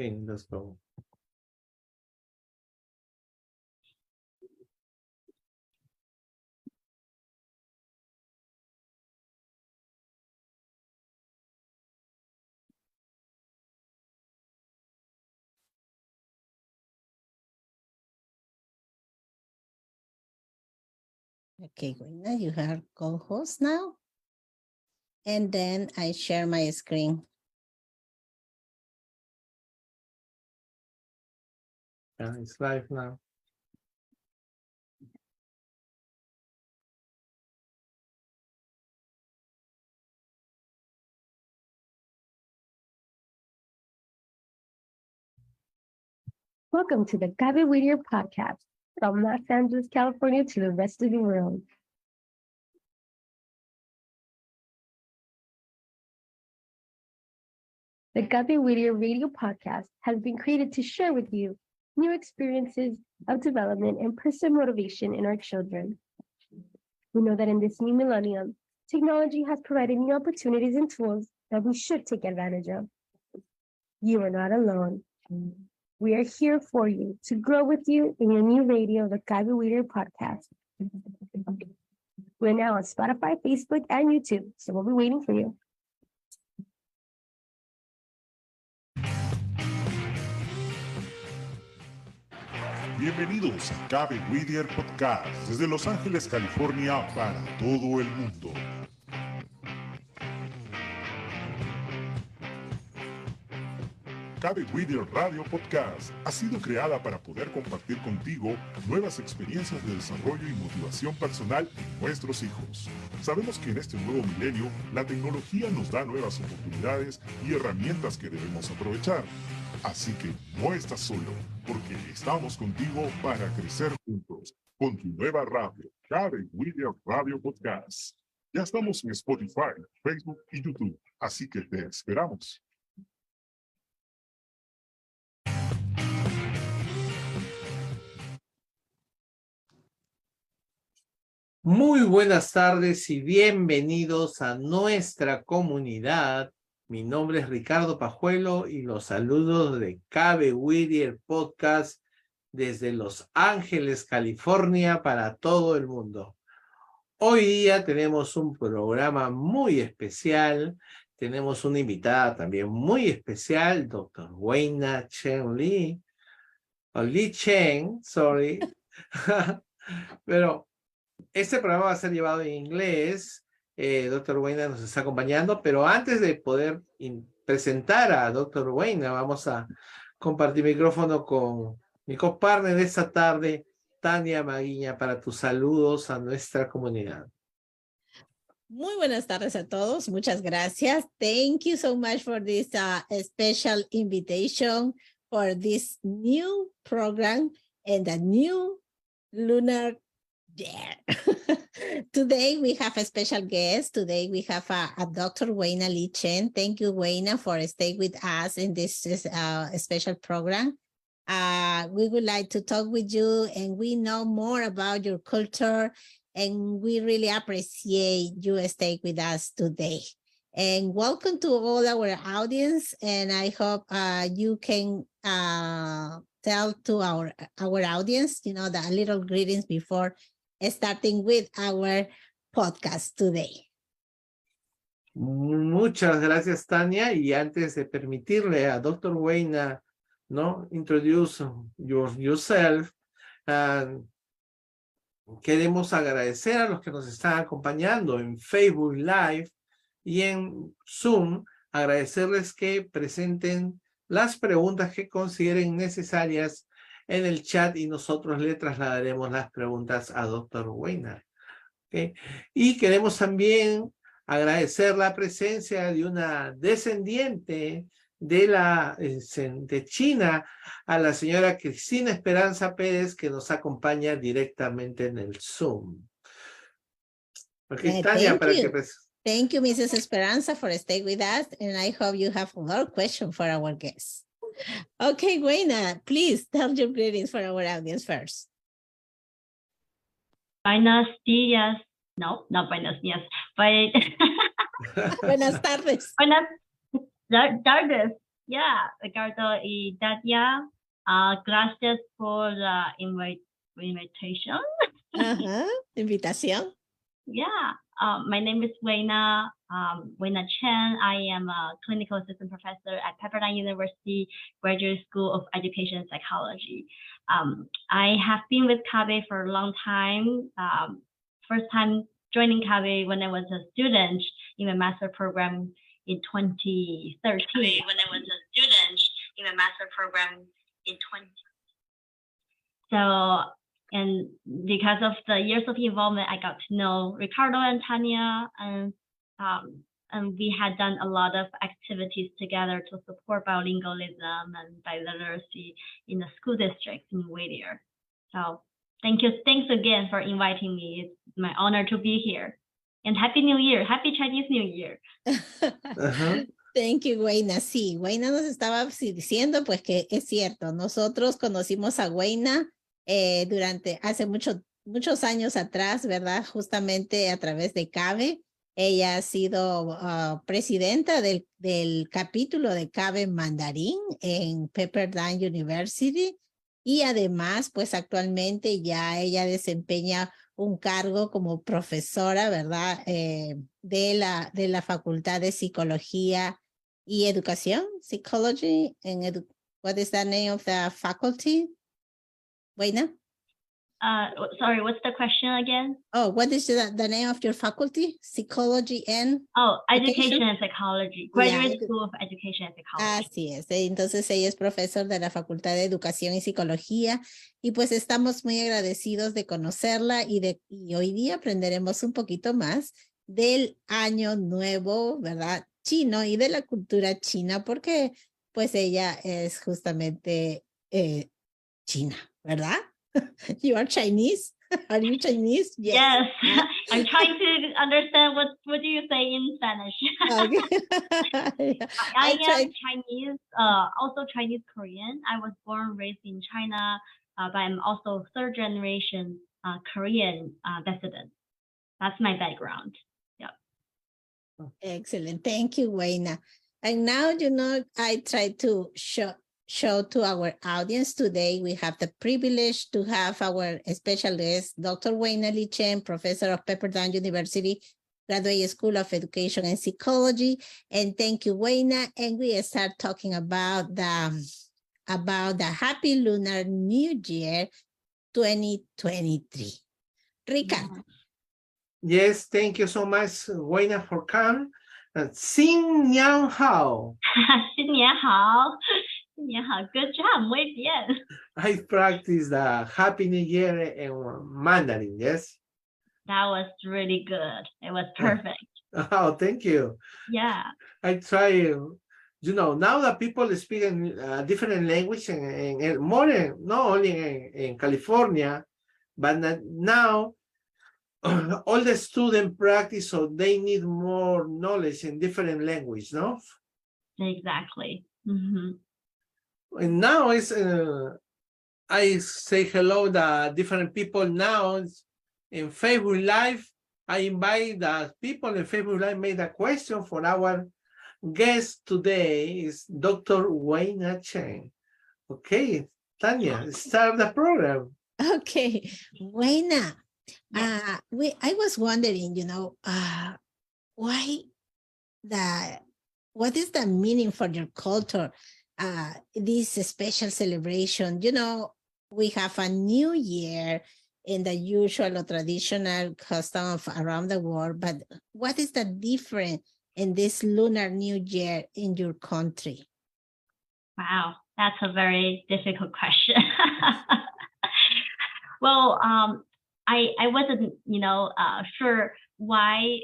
Okay, let's go. Okay, Gwen, you have co-host now. And then I share my screen. Yeah, it's live now. Welcome to the CABE Whittier podcast from Los Angeles, California to the rest of the world. The CABE Whittier radio podcast has been created to share with you new experiences of development and personal motivation in our children. We know that in this new millennium, technology has provided new opportunities and tools that we should take advantage of. You are not alone. We are here for you to grow with you in your new radio, the CABE Whittier podcast. We're now on Spotify, Facebook, and YouTube, so we'll be waiting for you. Bienvenidos a Cabe Whittier Podcast desde Los Ángeles, California para todo el mundo. Cabe Whittier Radio Podcast ha sido creada para poder compartir contigo nuevas experiencias de desarrollo y motivación personal en nuestros hijos. Sabemos que en este nuevo milenio la tecnología nos da nuevas oportunidades y herramientas que debemos aprovechar. Así que no estás solo, porque estamos contigo para crecer juntos con tu nueva radio, Cabe Whittier Radio Podcast. Ya estamos en Spotify, Facebook y YouTube, así que te esperamos. Muy buenas tardes y bienvenidos a nuestra comunidad. Mi nombre es Ricardo Pajuelo y los saludos de Cabe Whittier Podcast desde Los Ángeles, California, para todo el mundo. Hoy día tenemos un programa muy especial. Tenemos una invitada también muy especial, doctor Weina Chen Lee. O Lee Chen, sorry. Pero este programa va a ser llevado en inglés. Eh, Doctor Weina nos está acompañando, pero antes de poder presentar a Doctor Weina, vamos a compartir micrófono con mi copartner de esta tarde, Tania Maguiña, para tus saludos a nuestra comunidad. Muy buenas tardes a todos. Muchas gracias. Thank you so much for this uh, special invitation for this new program and the new lunar Today we have a special guest. Today we have a, a Dr. Weina Li Chen. Thank you, Weina, for staying with us in this uh, special program. Uh, we would like to talk with you and we know more about your culture and we really appreciate you staying with us today. And welcome to all our audience. And I hope uh, you can uh, tell to our, our audience, you know, the little greetings before starting with our podcast today. Muchas gracias, Tania. Y antes de permitirle a Dr. Wayna, ¿no? Introduce your, yourself. Queremos agradecer a los que nos están acompañando en Facebook Live y en Zoom. Agradecerles que presenten las preguntas que consideren necesarias en el chat y nosotros le trasladaremos las preguntas a Dr. Weiner. ¿Okay? Y queremos también agradecer la presencia de una descendiente de, la, de China, a la señora Cristina Esperanza Pérez, que nos acompaña directamente en el Zoom. Okay, Tania, para you. que... Thank you, Mrs. Esperanza, for staying with us, and I hope you have of questions for our guests. Okay, Weina, please tell your greetings for our audience first. Buenos días. No, not buenos días. But buenas tardes. Buenas tardes. Yeah, Ricardo y Tatia. Uh, gracias por la invite, invitation. uh -huh. Invitación. Yeah. Um, my name is Weina, um, Weina Chen. I am a clinical assistant professor at Pepperdine University Graduate School of Education and Psychology. Um, I have been with CABE for a long time. Um, first time joining CABE when I was a student in a master program in 2013. When I was a student in a master program in 20. So and because of the years of involvement, I got to know Ricardo and Tanya, and um, and we had done a lot of activities together to support bilingualism and biliteracy in the school district in Whittier. So thank you, thanks again for inviting me. It's my honor to be here. And Happy New Year, Happy Chinese New Year. uh -huh. Thank you, Weina. Sí, Weina nos estaba diciendo pues que es cierto, nosotros conocimos a Weina eh, durante hace mucho, muchos años atrás, ¿verdad? Justamente a través de CABE. Ella ha sido uh, presidenta del, capítulo de CABE Mandarín en Pepperdine University y además, pues actualmente ya ella desempeña un cargo como profesora, ¿verdad? Eh, de, la, de la Facultad de Psicología y Educación, Psychology, en edu what is the name of the faculty? Weina? Uh, sorry, what's the question again? Oh, what is the, the name of your faculty? Psychology and? Oh, Education, and Psychology. Graduate School of Education and Psychology. Así es. Entonces ella es profesor de la Facultad de Educación y Psicología y pues estamos muy agradecidos de conocerla y, de, y hoy día aprenderemos un poquito más del año nuevo, ¿verdad? Chino y de la cultura china porque pues ella es justamente eh, china. ¿verdad? You are Chinese? Are you Chinese? Yes. yes. I'm trying to understand what what do you say in Spanish. Okay. I, I, I am Chinese, uh, also Chinese Korean. I was born raised in China, uh, but I'm also third generation uh, Korean uh, descendant. That's my background. Yeah. Excellent. Thank you, Weina. And now, you know, I try to show show to our audience today. We have the privilege to have our special guest, Dr. Wayne Li Chen, professor of Pepperdine University Graduate School of Education and Psychology. And thank you, Wayne. And we start talking about the, about the Happy Lunar New Year 2023. Ricardo. Yes, thank you so much, Wayne, for coming. Uh, Xin Nian Hao. Xin Nian Hao. Yeah, good job. Muy bien. I practiced the Happy New Year in Mandarin, yes? That was really good. It was perfect. Oh, thank you. Yeah. I try, you know, now that people speak in uh, different language and, more, in, not only in, in California, but now all the student practice, so they need more knowledge in different language, no? Exactly. Mhm. And now it's, uh, I say hello to different people now in Facebook Live. I invite the people in Facebook Live made a question for our guest today is Dr. Weina Chen. Okay, Tanya, start the program. Okay, Weina, uh, we, I was wondering, you know, uh, why the, what is the meaning for your culture? Uh, this special celebration, you know, we have a new year in the usual or traditional custom of around the world, but what is the difference in this lunar new year in your country? Wow, that's a very difficult question. well, um, I I wasn't you know uh, sure why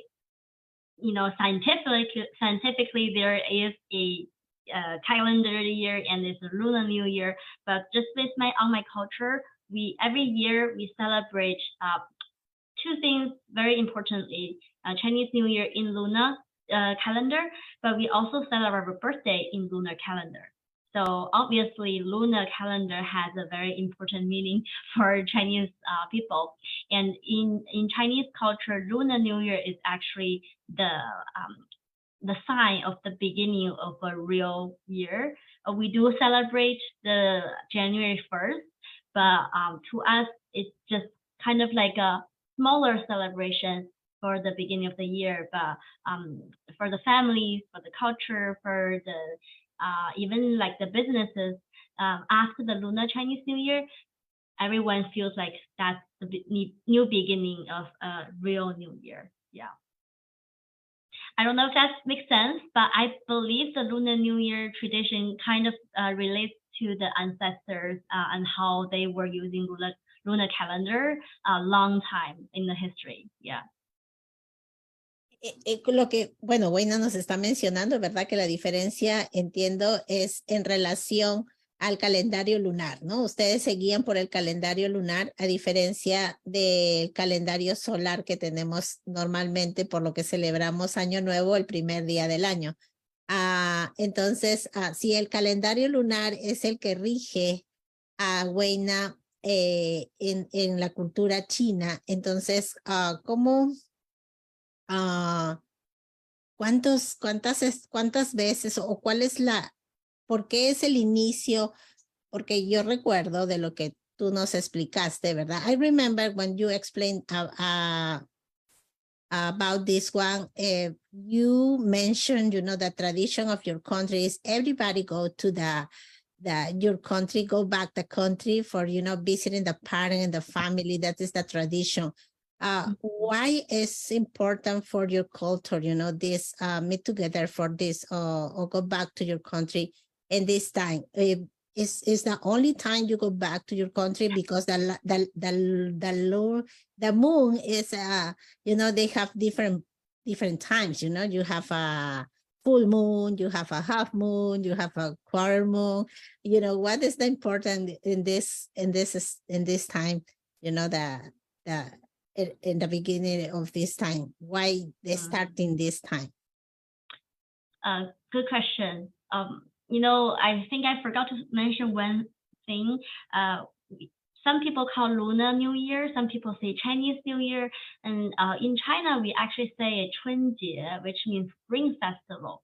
you know scientifically scientifically there is a uh, calendar year and it's a lunar new year, but just based my on my culture, we every year we celebrate uh, two things very importantly: uh, Chinese New Year in lunar uh, calendar, but we also celebrate our birthday in lunar calendar. So obviously, lunar calendar has a very important meaning for Chinese uh, people. And in in Chinese culture, Lunar New Year is actually the um, the sign of the beginning of a real year. Uh, we do celebrate the January first, but um, to us, it's just kind of like a smaller celebration for the beginning of the year. But um, for the family, for the culture, for the uh, even like the businesses um, after the Lunar Chinese New Year, everyone feels like that's the new beginning of a real new year. Yeah. I don't know if that makes sense, but I believe the Lunar New Year tradition kind of uh, relates to the ancestors uh, and how they were using lunar, lunar calendar a long time in the history. Yeah. Eh, eh, lo que, bueno, Weina nos está mencionando, ¿verdad? Que la diferencia, entiendo, es en relación al calendario lunar, ¿no? Ustedes se guían por el calendario lunar a diferencia del calendario solar que tenemos normalmente, por lo que celebramos Año Nuevo el primer día del año. Ah, entonces, ah, si el calendario lunar es el que rige a Wayna eh, en, en la cultura china, entonces, ah, ¿cómo, ah, ¿cuántos, cuántas, cuántas veces o cuál es la, qué es el inicio? Porque yo recuerdo de lo que tú nos explicaste, ¿verdad? I remember when you explained uh, uh, about this one, uh, you mentioned, you know, the tradition of your country is everybody go to the the your country, go back to the country for you know visiting the parent and the family. That is the tradition. Uh, why is important for your culture? You know, this uh, meet together for this, uh, or go back to your country in this time. Uh, is is the only time you go back to your country because the the the the low the moon is uh you know they have different different times. You know, you have a full moon, you have a half moon, you have a quarter moon. You know, what is the important in this in this is- in this time? You know, the the in, the beginning of this time. Why they Mm. starting this time? Uh, good question. Um, you know, I think I forgot to mention one thing. Uh, some people call Lunar New Year, some people say Chinese New Year, and uh, in China we actually say 春节, which means Spring Festival.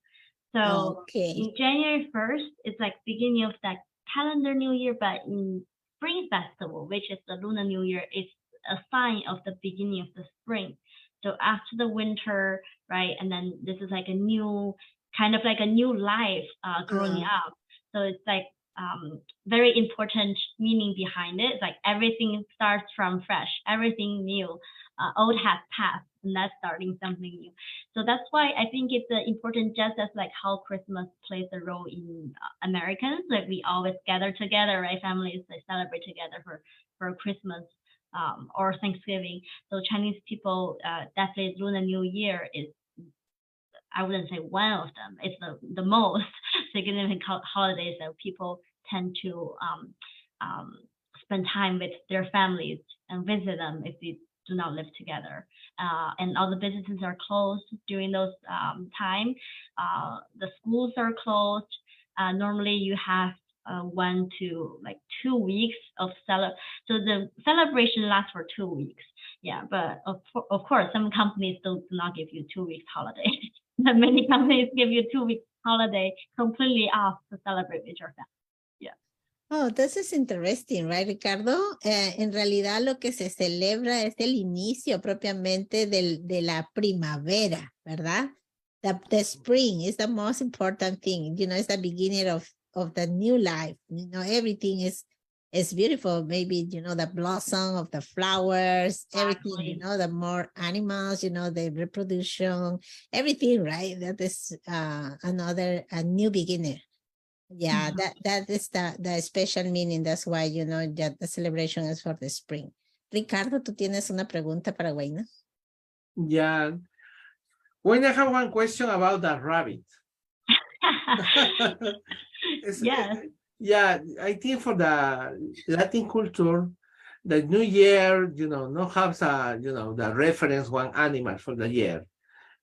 So okay. in January 1st, it's like beginning of that calendar New Year, but in Spring Festival, which is the Lunar New Year, it's a sign of the beginning of the spring. So after the winter, right, and then this is like a new kind of like a new life uh, growing Uh-huh. up. So it's like um, very important meaning behind it. It's like everything starts from fresh, everything new. Uh, old has passed, and that's starting something new. So that's why I think it's uh, important, just as like how Christmas plays a role in uh, Americans, like we always gather together, right? Families they celebrate together for for Christmas um, or Thanksgiving. So Chinese people, uh, definitely Lunar New Year is, I wouldn't say one of them. It's the the most significant holidays that people tend to um, um, spend time with their families and visit them if they do not live together. Uh, and all the businesses are closed during those um, time. Uh, the schools are closed. Uh, normally you have uh, one to like two weeks of cele- so the celebration lasts for two weeks. Yeah, but of, of course some companies do, do not give you two weeks holiday. but many companies give you two weeks holiday completely off to celebrate with your family. Oh, this is interesting, right, Ricardo? Eh, en realidad lo que se celebra es el inicio propiamente del, de la primavera, ¿verdad? The, the spring is the most important thing. You know, it's the beginning of, of the new life. You know, everything is is beautiful. Maybe, you know, the blossom of the flowers, everything, you know, the more animals, you know, the reproduction, everything, right? That is uh, another, a new beginning. Yeah, Mhm. that that is the the special meaning. That's why you know that the celebration is for the spring. Ricardo, tú tienes una pregunta para Weina. Yeah. When I have one question about the rabbit. It's- Yes. Yeah, I think for the Latin culture, the new year, you know, no have a, you know, the reference one animal for the year.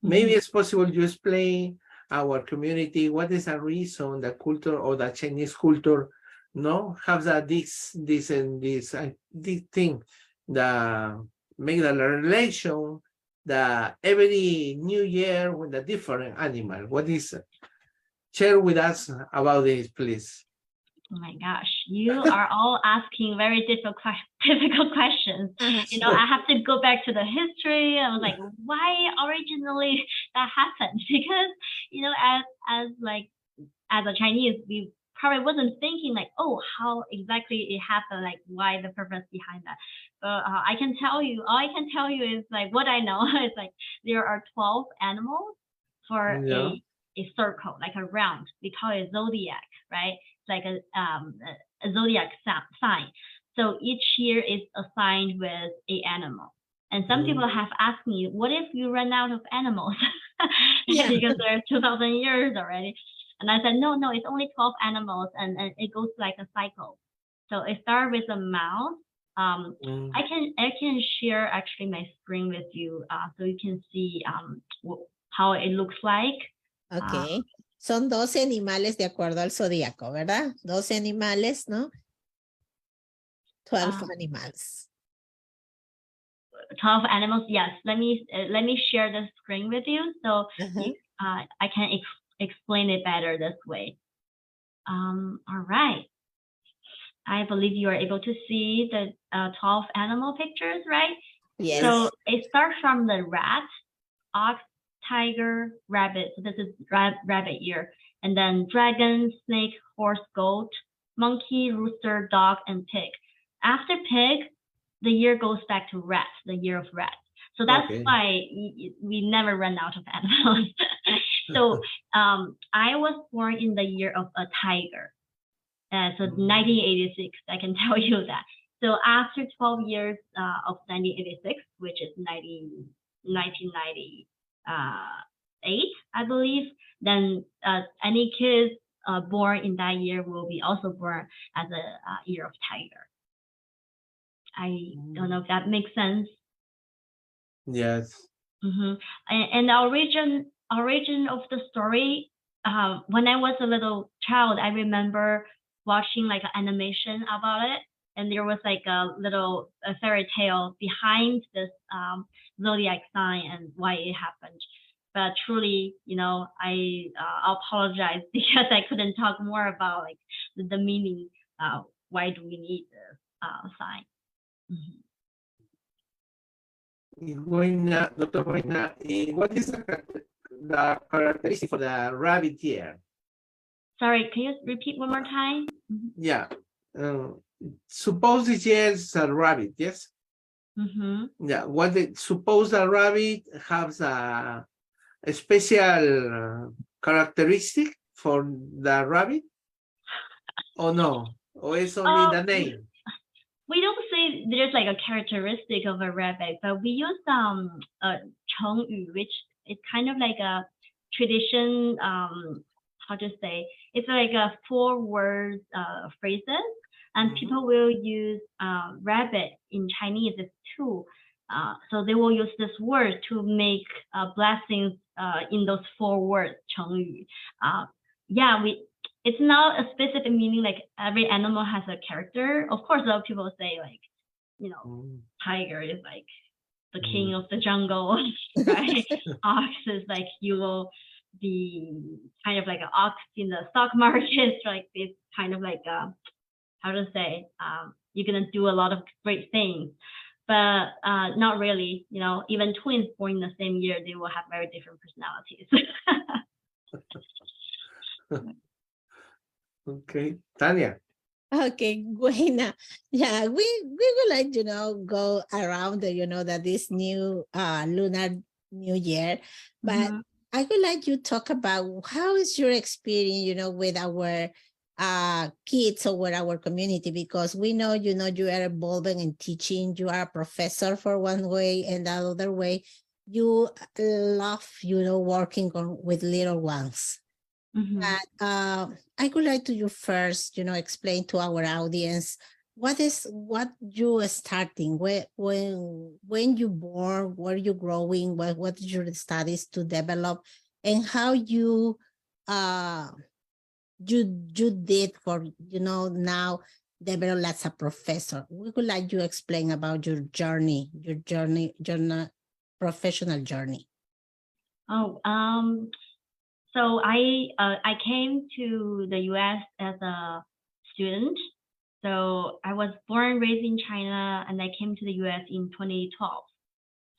Maybe it's possible you explain our community what is the reason the culture or the Chinese culture no have that this this and this uh, this thing the make the relation the every new year with a different animal. What is it? share with us about this, please? Oh my gosh, you are all asking very difficult, difficult questions. You know, I have to go back to the history. I was like, why originally that happened? Because you know, as as like as a Chinese, we probably wasn't thinking like, oh, how exactly it happened, like why the purpose behind that. But uh, I can tell you, all I can tell you is like what I know is like there are twelve animals for Yeah. a a circle, like a round. We call it zodiac, right? Like a um a, zodiac sign. So each year is assigned with a animal. And some Mm. people have asked me, what if you run out of animals? Yeah. because there's 2000 years already. And I said, no, no, it's only 12 animals and, and it goes like a cycle. So it starts with a mouse. Um, Mm, I can I can share actually my screen with you uh, so you can see um, how it looks like. Ok. Son 12 animales de acuerdo al zodíaco, ¿verdad? 12 animales, ¿no? 12 Ah. animals. 12 animals. Yes, let me uh, let me share the screen with you so Ajá. you, uh, I can ex- explain it better this way. Um, all right. I believe you are able to see the uh, 12 animal pictures, right? Yes. So it starts from the rat, ox, tiger, rabbit. So this is ra- rabbit year. And then dragon, snake, horse, goat, monkey, rooster, dog, and pig. After pig, the year goes back to rat, the year of rat. So that's Okay. why we never run out of animals. so um, I was born in the year of a tiger. Uh, so Mm. 1986, I can tell you that. So after 12 years uh, of 1986, which is 90, 1998, I believe, then uh, any kids uh, born in that year will be also born as a uh, year of tiger. I don't know if that makes sense. Yes. hmm And, and the origin origin of the story, uh, when I was a little child, I remember watching like an animation about it, and there was like a little a fairy tale behind this um, zodiac sign and why it happened. But truly, you know, I uh, apologize because I couldn't talk more about like the, the meaning. Uh, why do we need this uh, sign? Mhm. Buena, Dr. Buena, what is the, the characteristic for the rabbit year? Sorry, can you repeat one more time? Mhm. Yeah. Uh, suppose this is a rabbit, yes? Mm-hmm. Yeah. What the, suppose a rabbit has a, a special uh, characteristic for the rabbit? Or no? Or it's only Oh, the name? we don't say there's like a characteristic of a rabbit, but we use um a which is kind of like a tradition. Um, how to say? It's like a four word uh phrases, and people will use uh, rabbit in Chinese as two. Uh, so they will use this word to make uh, blessings uh, in those four words, 成语. Uh, yeah, we. It's not a specific meaning. Like every animal has a character. Of course, a lot of people say like, you know, Mm. tiger is like the king of the jungle, right? ox is like you will be kind of like an ox in the stock market, like it's kind of like uh how to say, um, you're gonna do a lot of great things. But uh, not really, you know, even twins born in the same year, they will have very different personalities. Okay, Tanya. Okay, Buena. Yeah, we we would like you know go around the, you know that this new uh lunar new year, but Mhm. I would like you talk about how is your experience, you know, with our uh kids or with our community because we know you know you are evolving and teaching, you are a professor for one way and the other way. You love, you know, working on with little ones. Mhm. But uh, I would like to you first, you know, explain to our audience what is what you are starting, where when when you born, where you growing, what what is your studies to develop, and how you uh you you did for you know now develop as a professor. We would like you explain about your journey, your journey, journey, professional journey. Oh, um, so I uh, I came to the U.S. as a student. So I was born raised in China, and I came to the U.S. in 2012.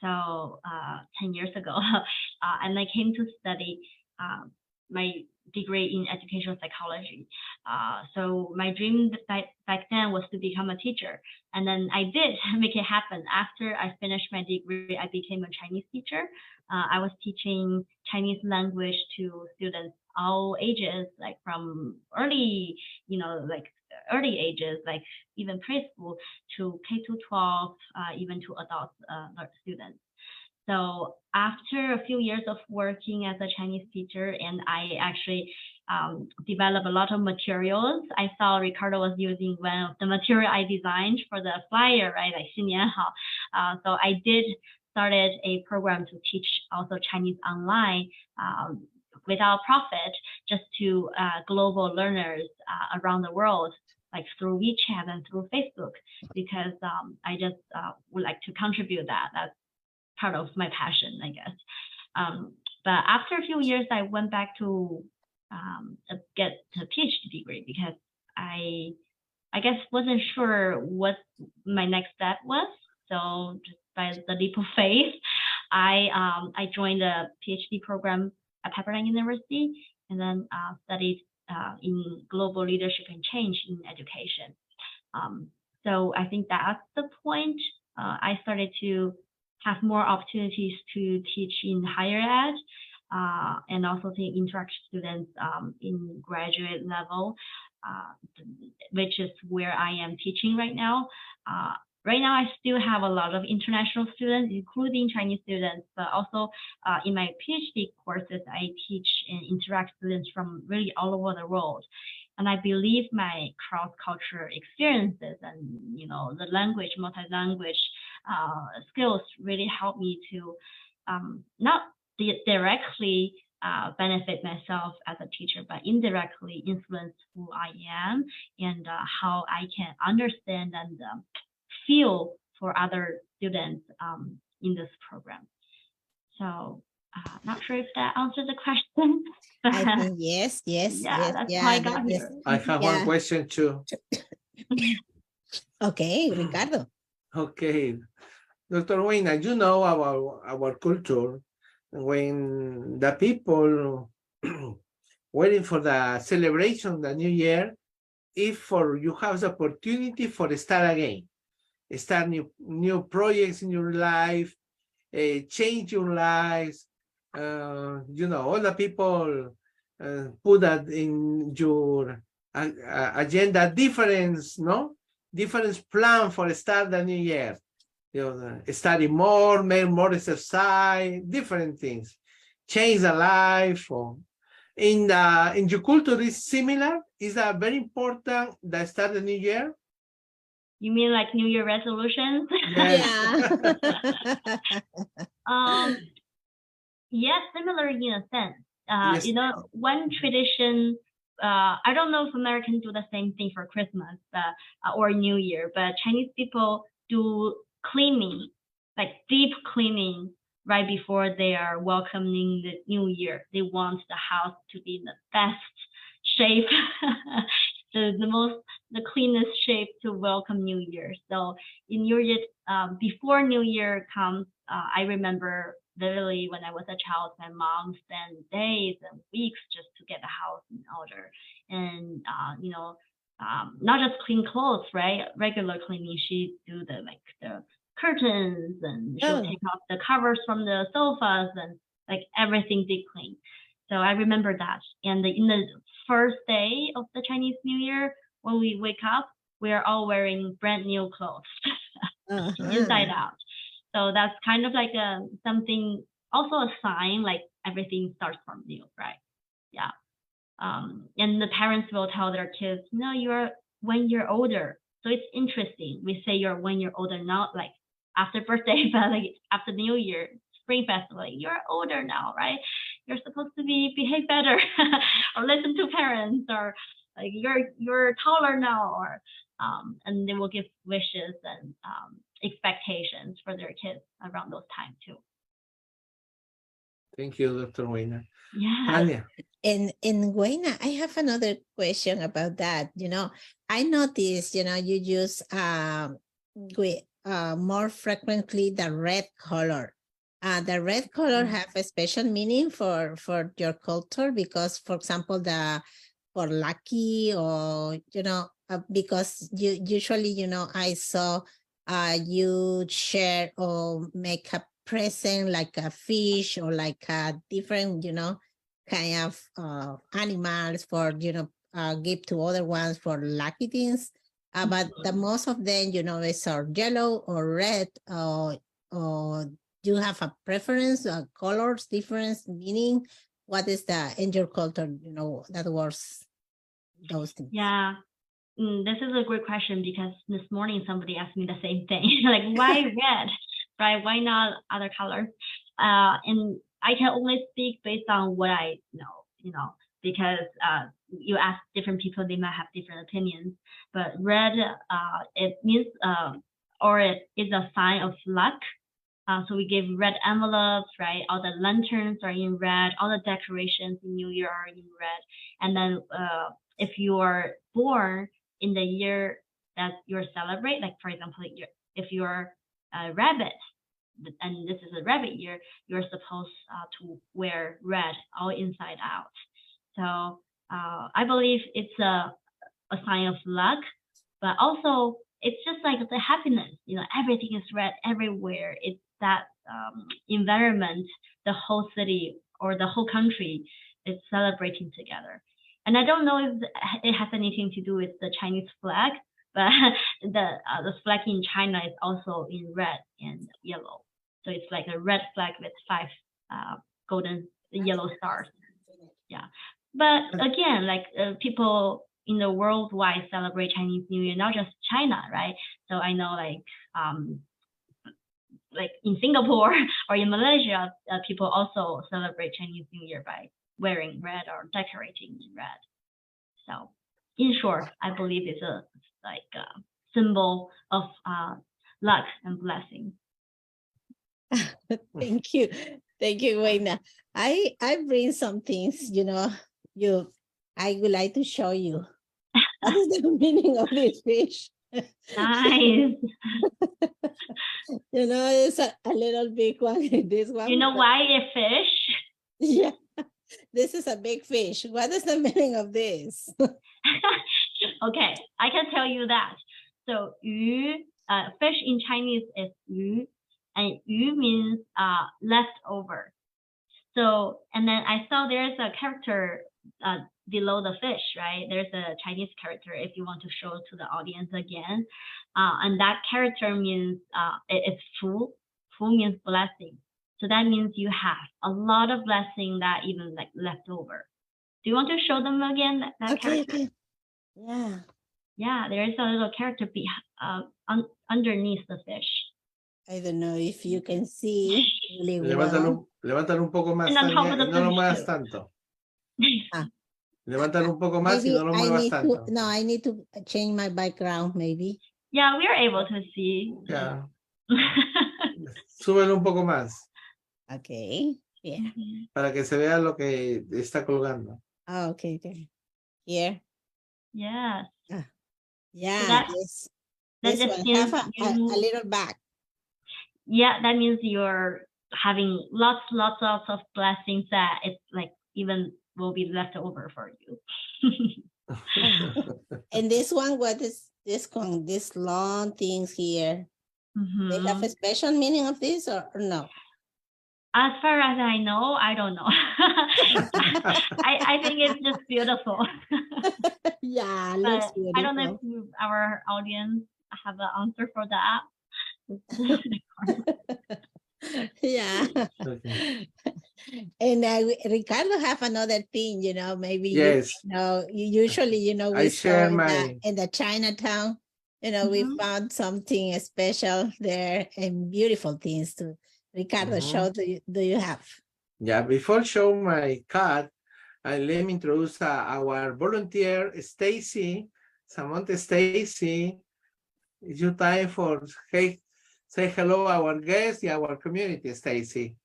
So uh, 10 years ago, uh, and I came to study uh, my degree in educational psychology. Uh, so my dream back, back then was to become a teacher, and then I did make it happen. After I finished my degree, I became a Chinese teacher. Uh, I was teaching Chinese language to students all ages, like from early, you know, like early ages, like even preschool to K to 12, uh, even to adult uh, students. So after a few years of working as a Chinese teacher, and I actually um, developed a lot of materials. I saw Ricardo was using one of the material I designed for the flyer, right, like 新年好. Uh, so I did started a program to teach also Chinese online um, without profit, just to uh, global learners uh, around the world, like through WeChat and through Facebook, because um, I just uh, would like to contribute that. That's part of my passion, I guess. Um, but after a few years, I went back to um, uh, get a PhD degree because I, I guess, wasn't sure what my next step was. So just by the leap of faith, I um, I joined a PhD program at Pepperdine University and then uh, studied uh, in global leadership and change in education. Um, so I think that's the point. Uh, I started to have more opportunities to teach in higher ed uh, and also to interact students um, in graduate level, uh, which is where I am teaching right now. Uh, right now, I still have a lot of international students, including Chinese students, but also uh, in my PhD courses, I teach and interact students from really all over the world. And I believe my cross-cultural experiences and you know the language, multi-language uh, skills really help me to um, not di- directly uh, benefit myself as a teacher, but indirectly influence who I am and uh, how I can understand and um, feel for other students um, in this program. So, uh, not sure if that answers the question. but I think yes, yes, yeah, yes, that's yeah. how I got yes. here. I have Yeah. one question too. Okay, Ricardo. Okay. Dr. Wayne, you know our, our culture when the people waiting for the celebration, the new year, if for you have the opportunity for start again, start new new projects in your life, uh, change your lives, uh, you know, all the people uh, put that in your uh, uh, agenda difference, no? Different plan for start the new year you know, study more, make more exercise, different things, change the life. Or in the in your culture is similar. Is that very important that start the new year? You mean like New Year resolutions? Yes. Yeah. um, yes, similar in a sense. Uh, Yes. You know, one tradition. Uh, I don't know if Americans do the same thing for Christmas uh, or New Year, but Chinese people do cleaning, like deep cleaning, right before they are welcoming the New Year. They want the house to be in the best shape, the the most the cleanest shape to welcome New Year. So in New Year, uh, before New Year comes, uh, I remember literally when I was a child, my mom spent days and weeks just to get the house in order, and uh, you know, um, not just clean clothes, right? Regular cleaning. She do the like the curtains and she'll Oh. take off the covers from the sofas and like everything deep clean. So I remember that. And the, in the first day of the Chinese New Year, when we wake up, we are all wearing brand new clothes Uh-huh. inside out. So that's kind of like a something, also a sign like everything starts from new, right? Yeah. Um, and the parents will tell their kids, no, you're when you're older. So it's interesting. We say you're when you're older, not like after birthday, but like after New Year, Spring Festival. Like, you're older now, right? You're supposed to be behave better or listen to parents or like you're you're taller now or um, and they will give wishes and um, expectations for their kids around those times too. Thank you, Dr. Wayne. Yeah. Tania. And in Guayna, I have another question about that. You know, I noticed, you know, you use um gui- uh more frequently the red color. Uh the red color Mm. have a special meaning for for your culture because, for example, the for lucky or you know, uh, because you usually, you know, I saw uh you share or make a present like a fish or like a different, you know, kind of uh, animals for you know uh, give to other ones for lucky things. Uh, but the most of them you know is or yellow or red or or do you have a preference uh, colors difference meaning what is the in your culture you know that was those things? Yeah. Mm, this is a great question because this morning somebody asked me the same thing. like, why red? Right? Why not other colors? Uh, and I can only speak based on what I know, you know, because uh, you ask different people, they might have different opinions. But red, uh, it means, uh, or it is a sign of luck. Uh, so we give red envelopes, right? All the lanterns are in red. All the decorations in New Year are in red. And then uh, if you are born in the year that you're celebrate, like for example, if you're a rabbit, and this is a rabbit year, you're supposed uh, to wear red all inside out. So uh, I believe it's a, a sign of luck, but also it's just like the happiness. You know, everything is red everywhere. It's that um, environment, the whole city or the whole country is celebrating together. And I don't know if it has anything to do with the Chinese flag, but the uh, the flag in China is also in red and yellow. So it's like a red flag with five uh, golden yellow stars. Yeah. But again, like uh, people in the worldwide celebrate Chinese New Year, not just China, right? So I know like um like in Singapore or in Malaysia, uh, people also celebrate Chinese New Year by wearing red or decorating in red. So in short, I believe it's a like a symbol of uh, luck and blessing. Thank you. Thank you, Weina. I I bring some things, you know, you I would like to show you. What is the meaning of this fish? Nice. You know, it's a, a little big one. This one. you know why a fish? Yeah this is a big fish. What is the meaning of this? okay, I can tell you that. So, 鱼, uh, fish in Chinese is yu, and yu means uh, leftover. So, and then I saw there's a character uh, below the fish, right? There's a Chinese character if you want to show to the audience again. Uh, and that character means uh, it, it's full. Full means blessing. So that means you have a lot of blessing that even like left over. Do you want to show them again that, that Okay, character? okay. Yeah. yeah, there is a little character be uh, un, underneath the fish. I don't know if you can see really well. un- levántalo un poco más, And on top Tania, of the y no lo muevas tanto. Ah. Levántalo un poco más y Maybe no lo I muevas need tanto. to, no, I need to change my background maybe. yeah, we are able to see. Yeah. súbelo un poco más Okay, yeah. para que se vea lo que está colgando. Oh, okay, okay. Here, yes, yeah, that- this, that this just one, means have a, a, you- a little back. yeah, that means you're having lots, lots, lots of blessings that it's like even will be left over for you. And this one, what is this one, these long things here? They have a mm-hmm. special meaning of this or, or no? As far as I know, I don't know. I, I think it's just beautiful. Yeah, looks but I don't know if our audience have an answer for that. Yeah. Okay. And uh, Ricardo have another thing, you know, maybe yes you Yes, know, you usually, you know, we saw share in, my- the, in the Chinatown, you know, we Mhm. found something special there and beautiful things to Ricardo Mhm. show. Do you, do you have? yeah, before show my card, uh, let me introduce uh, our volunteer, Stacy, Samantha Stacy. It's your time for, hey, say hello our guests, and our community, Stacy.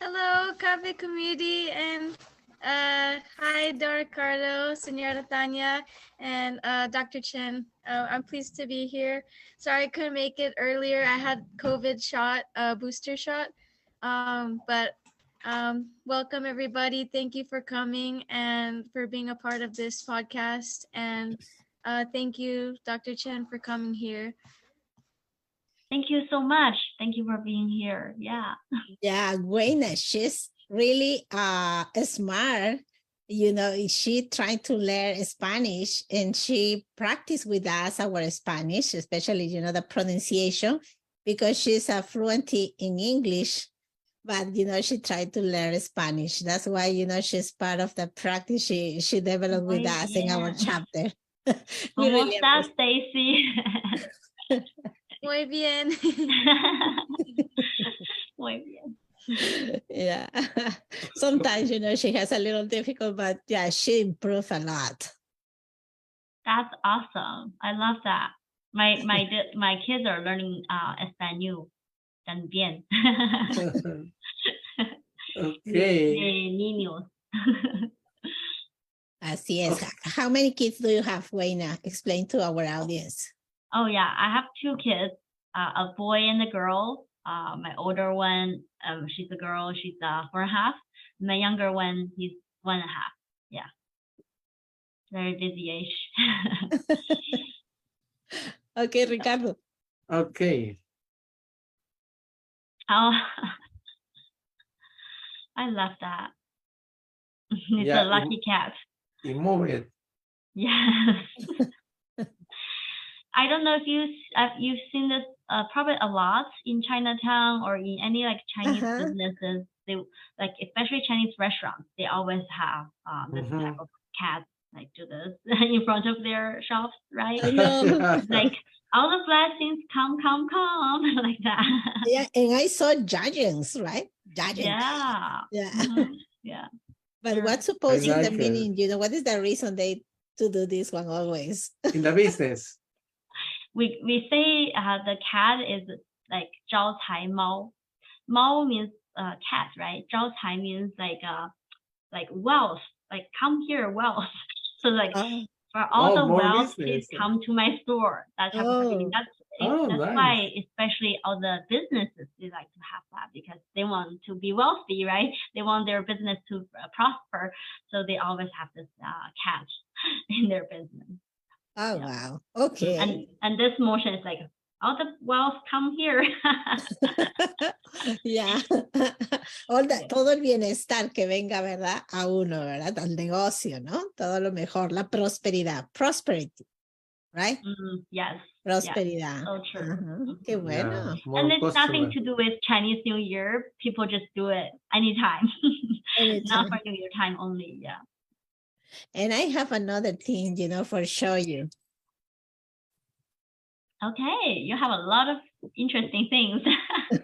Hello, CABE community, and uh, hi, Dora Ricardo, Senora Tanya, and uh, Dr. Chen. Uh, I'm pleased to be here. Sorry I couldn't make it earlier. I had COVID shot, uh, booster shot, um, but um, welcome everybody. Thank you for coming and for being a part of this podcast. And uh, thank you, Dr. Chen, for coming here. Thank you so much. Thank you for being here. Yeah. Yeah, Weina, she's really uh smart. You know, she tried to learn Spanish and she practiced with us our Spanish, especially, you know, the pronunciation, because she's a fluent in English, but you know, she tried to learn Spanish. That's why, you know, she's part of the practice she she developed with Oh, us in our chapter. We Almost really that, Stacy. Muy bien. Muy bien. yeah sometimes you know she has a little difficult but yeah she improved a lot That's awesome. I love that. My my my kids are learning uh español. También. Okay, niños. así es how many kids do you have Weina explain to our audience Oh yeah, I have two kids, uh, a boy and a girl. Uh, my older one, um, she's a girl. She's uh, four and a half. My younger one, he's one and a half. Yeah, very busy age. okay Ricardo okay. oh, I love that. It's Yeah, a lucky cat. Y move it. Yes. I don't know if you s- uh, you've seen this uh, probably a lot in Chinatown or in any like Chinese Uh-huh. businesses. They like especially Chinese restaurants. They always have um, this type Mhm. of cats like do this in front of their shops, right? Like all the blessings come, come, come, like that. yeah and I saw Giants right Giants yeah. yeah Mhm. Yeah. but sure. what's supposed to the it. meaning you know what is the reason they to do this one always In the business we we say uh, the cat is like zhao cai mao. Mao means uh, cat, right? Zhao cai means like uh, like wealth, like come here wealth. so like oh. for all oh, the wealth, please come to my store. Oh. That's oh, that's nice. why especially all the businesses they like to have that because they want to be wealthy right they want their business to uh, prosper so they always have this uh, cash in their business oh Yeah. wow okay and and this motion is like all the wealth come here Ya. All the- todo el bienestar que venga, ¿verdad? A uno, ¿verdad? Al negocio, ¿no? Todo lo mejor, la prosperidad, prosperity, right? Mm, yes Prosperidad. so true Ajá, Qué Yeah, bueno. more and it's nothing to do with chinese new year people just do it anytime not for new year time only yeah And I have another thing, you know, for show you. Okay, you have a lot of interesting things.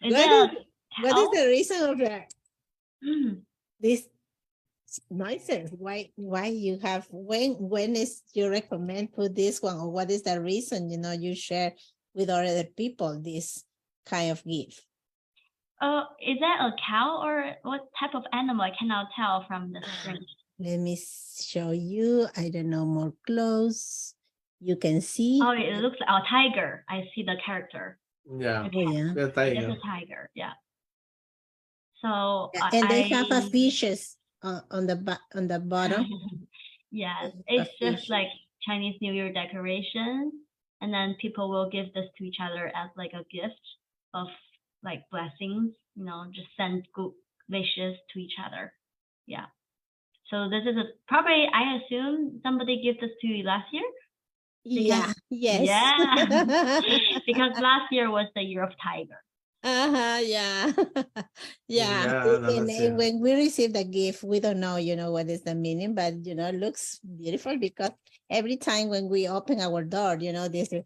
Is What is- What is the reason of that? Mm, this nonsense. Why why you have when when is you recommend put this one or what is the reason you know you share with other people this kind of gift? Oh, is that a cow or what type of animal? I cannot tell from the screen. Let me show you. I don't know more close. You can see. Oh, it looks like a tiger. I see the character. Yeah, Oh, yeah. the It's tiger. a tiger. Yeah. So Yeah, uh, I- And they have a fishes on, on the ba- on the bottom. yes, a it's fish. just like Chinese New Year decoration, and then people will give this to each other as like a gift of like blessings. You know, just send good wishes to each other. Yeah. So this is a probably I assume somebody gave this to you last year Yeah. Yes. Yeah. because last year was the year of tiger. Uh-huh, yeah. yeah. Yeah, and- and, that's and it. when we receive the gift, we don't know, you know, what is the meaning, but you know, it looks beautiful because every time when we open our door, you know, this is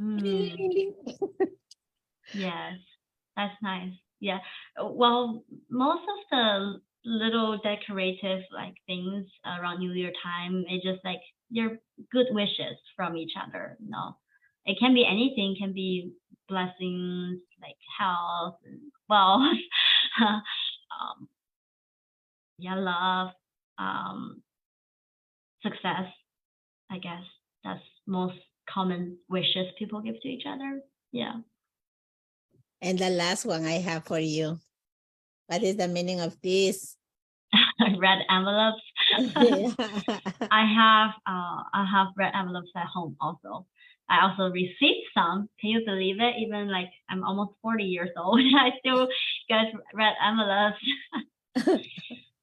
Mm. Yes, that's nice. Yeah. Well, most of the little decorative like things around New Year time, it's just like your good wishes from each other. You know, it can be anything. Can be blessings like health, and wealth, um, yeah, love, um, success. I guess that's most common wishes people give to each other. Yeah. And the last one I have for you. What is the meaning of this? red envelopes. I have uh I have red envelopes at home also. I also received some. Can you believe it? Even like I'm almost 40 years old, I still get red envelopes.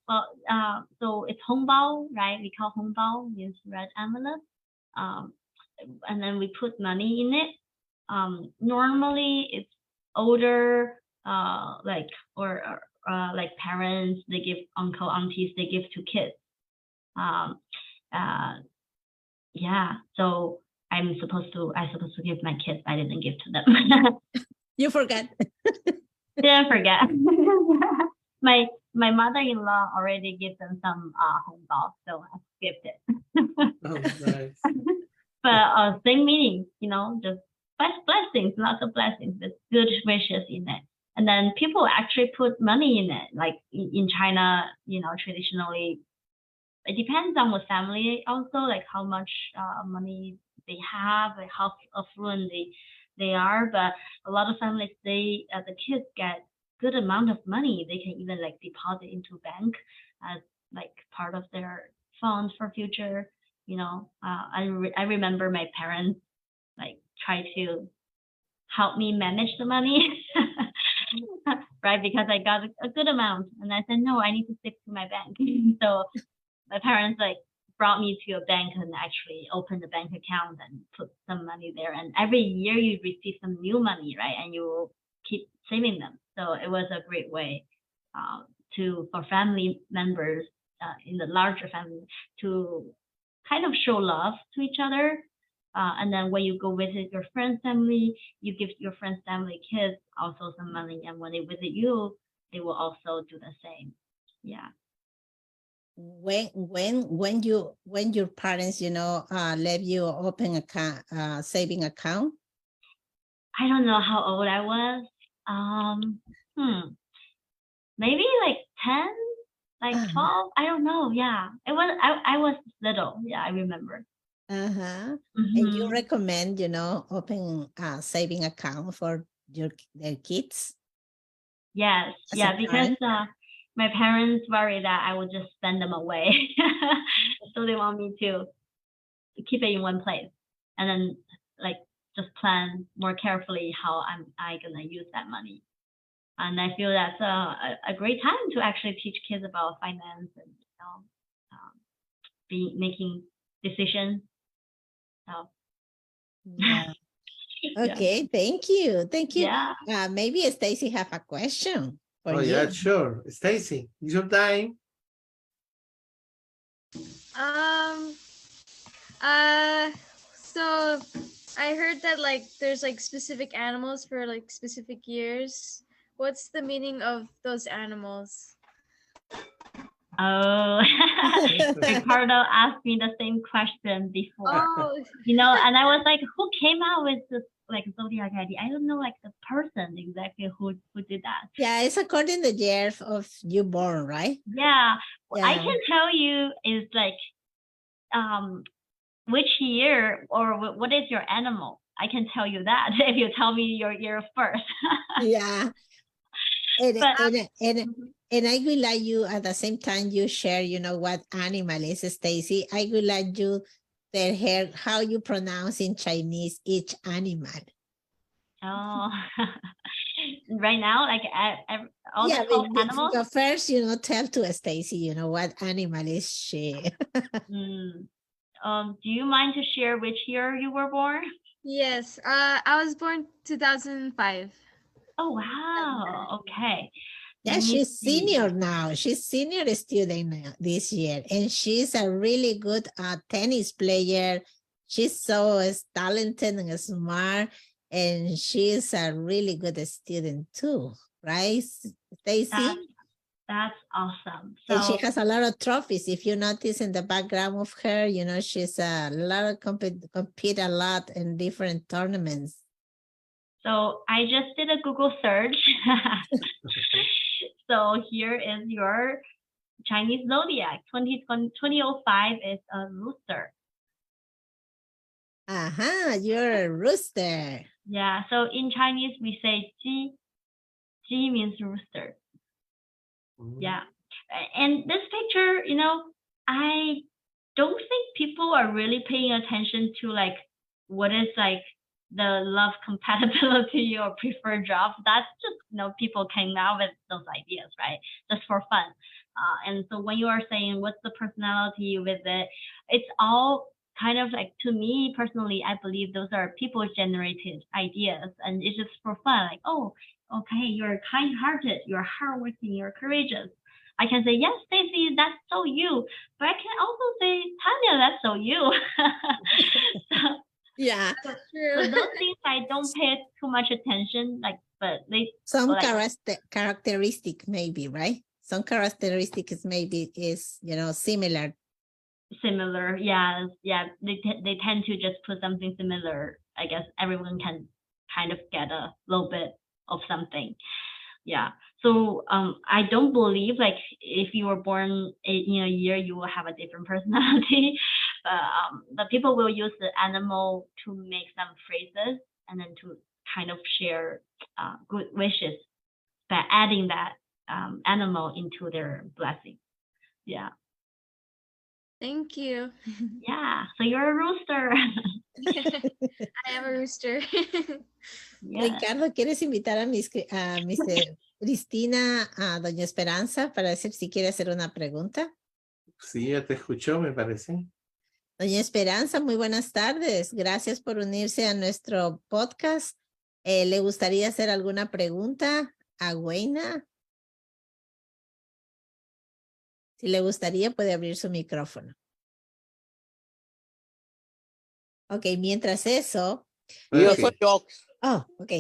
well, uh, so it's hongbao, right? We call hongbao means red envelope. Um, and then we put money in it. Um, normally it's older, uh, like or, or uh, like parents, they give uncle, aunties, they give to kids. Um, uh, yeah, so I'm supposed to, I supposed to give my kids. I didn't give to them. you forget didn't forget. my my mother-in-law already gave them some uh hongbao, so I skipped it. Oh, nice. but uh, same meaning, you know, just bless blessings, lots of blessings, with good wishes in it. And then people actually put money in it. Like in, in China, you know, traditionally, it depends on the family also, like how much uh, money they have, like how affluent they they are. But a lot of families, they uh, the kids get good amount of money. They can even like deposit into bank as like part of their funds for future you know, uh, I, re- I remember my parents like try to help me manage the money, right? Because I got a, good amount, and I said no, I need to stick to my bank. so my parents like brought me to a bank and actually opened a bank account and put some money there. And every year you receive some new money, right? And you keep saving them. So it was a great way uh, to for family members uh, in the larger family to kind of show love to each other. Uh, and then when you go visit your friend's family, you give your friend's family kids also some money. And when they visit you, they will also do the same. Yeah. when when when you when your parents you know uh let you open account uh saving account I don't know how old I was. Um, hmm, maybe like 10, like Uh-huh. 12. I don't know. Yeah. It was, I, I was little. Yeah. I remember. Uh-huh and you Mhm. recommend you know open a saving account for your their kids Yes, as yeah, because uh, my parents worry that I would just send them away, so they want me to keep it in one place and then like just plan more carefully how I'm I gonna use that money. And I feel that's a, a, a great time to actually teach kids about finance and you know, um, be making decisions. So yeah yeah. okay thank you thank you yeah. uh maybe stacy have a question for Oh, you yeah, sure. Stacy, it's your time. Um, uh, so I heard that like there's like specific animals for like specific years. What's the meaning of those animals? Oh, Ricardo asked me the same question before. Oh, You know, and I was like, who came out with this like zodiac ID? I don't know like the person exactly who who did that. Yeah, it's according to the year of you born, right? Yeah, what I can tell you is like, um, which year or what is your animal? I can tell you that if you tell me your year first. Yeah. And, But- and, and, and I would like you at the same time you share, you know, what animal is Stacy. I would like you tell her how you pronounce in Chinese each animal. oh, right now, like I, I, all yeah, the 12 but- but animals. but first, you know, tell to Stacy, you know, what animal is she? Mm. Um, do you mind to share which year you were born? yes. Uh, I was born 2005. Oh wow. Okay. Yeah, she's see. senior now. She's senior student now this year, and she's a really good uh, tennis player. She's so uh, talented and smart, and she's a really good student too, right, Stacy? That's, that's awesome. and So she has a lot of trophies. If you notice in the background of her, you know she's a lot of compete compete a lot in different tournaments. So I just did a Google search. so here is your Chinese zodiac. 2020, 2005 is a rooster. Aha, you're a rooster. Yeah. So in Chinese we say ji. Ji means rooster. Mm-hmm. Yeah. And this picture, you know, I don't think people are really paying attention to like what is like the love compatibility or preferred job. That's just, you know, people came out with those ideas, right? Just for fun. Uh, and so when you are saying what's the personality with it, it's all kind of like to me personally, I believe those are people generated ideas and it's just for fun. Like, oh, okay, you're kind hearted, you're hardworking, you're courageous. I can say, yes, Stacy, that's so you. But I can also say, Tanya, that's so you. so, Yeah, so true. those things I don't pay too much attention, like, but they, some like- character characteristic maybe right some characteristics maybe is you know similar similar. Yeah, yeah. They t- they tend to just put something similar. I guess everyone can kind of get a little bit of something. Yeah. So um, I don't believe like if you were born in a year you will have a different personality. But um, but people will use the animal to make some phrases and then to kind of share uh, good wishes by adding that um, animal into their blessing. Yeah. Thank you. Yeah, so you're a rooster. I am a rooster. yeah. Ricardo quieres invitar a mis a Miss eh, Cristina a doña Esperanza para decir si quiere hacer una pregunta Sí, ya te escuchó, me parece. Doña Esperanza muy buenas tardes gracias por unirse a nuestro podcast Eh, le gustaría hacer alguna pregunta a Güena si le gustaría puede abrir su micrófono Ok, mientras eso, Yo soy Ox. oh, ok.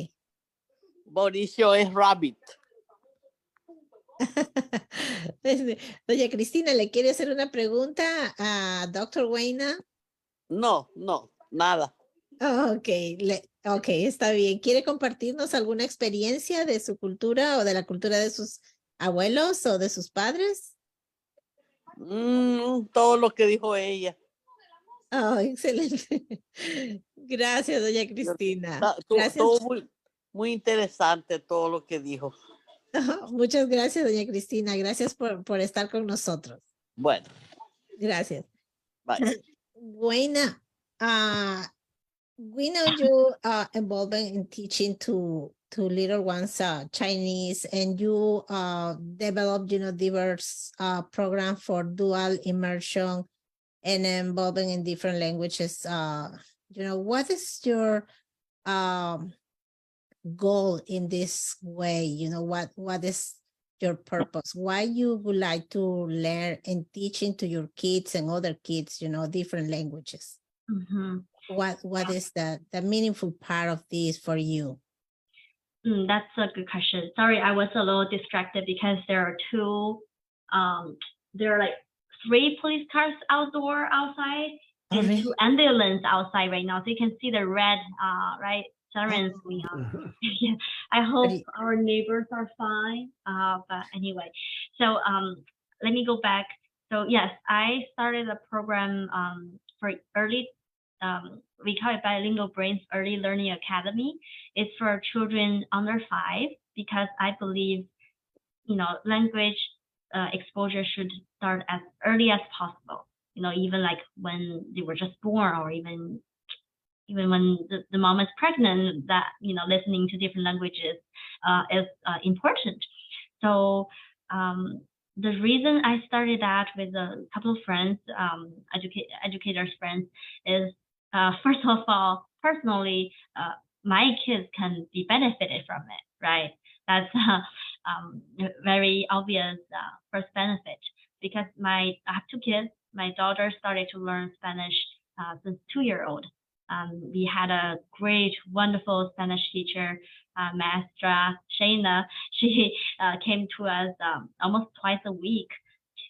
Mauricio es Rabbit. Este, Doña Cristina, ¿le quiere hacer una pregunta a Dr. Wayna? No, no, nada. Oh, ok, le- ok, está bien. ¿Quiere compartirnos alguna experiencia de su cultura o de la cultura de sus abuelos o de sus padres? Mm, todo lo que dijo ella. Oh, excelente. Gracias, doña Cristina. Gracias. muy, muy interesante todo lo que dijo. Muchas gracias, doña Cristina. Gracias por, por estar con nosotros. Bueno, Gracias. bye. Buena. Uh, we know you are involved in teaching to to little ones uh, Chinese, and you uh, developed, you know, diverse uh, program for dual immersion and involving in different languages. Uh, you know, what is your um, goal in this way? You know, what what is your purpose? Why you would like to learn and teaching to your kids and other kids, you know, different languages? hmm what what is the the meaningful part of this for you? Mm, that's a good question. Sorry, I was a little distracted because there are two, um, there are like three police cars outdoor outside and two ambulance outside right now. So you can see the red, uh, right, sirens Oh. going yeah, I hope our neighbors are fine. Uh, but anyway, so um, let me go back. So yes, I started a program um, for early, um, we call it Bilingual Brains Early Learning Academy. It's for children under five because I believe, you know, language uh, exposure should start as early as possible. You know, even like when they were just born, or even even when the, the mom is pregnant, that you know, listening to different languages uh, is uh, important. So um, the reason I started that with a couple of friends, um, educate educators friends, is uh, first of all, personally, uh, my kids can be benefited from it, right? That's uh, um, very obvious uh, first benefit because my I have two kids. My daughter started to learn Spanish uh, since two year old. Um, we had a great, wonderful Spanish teacher, uh, Maestra Shayna. She uh, came to us um, almost twice a week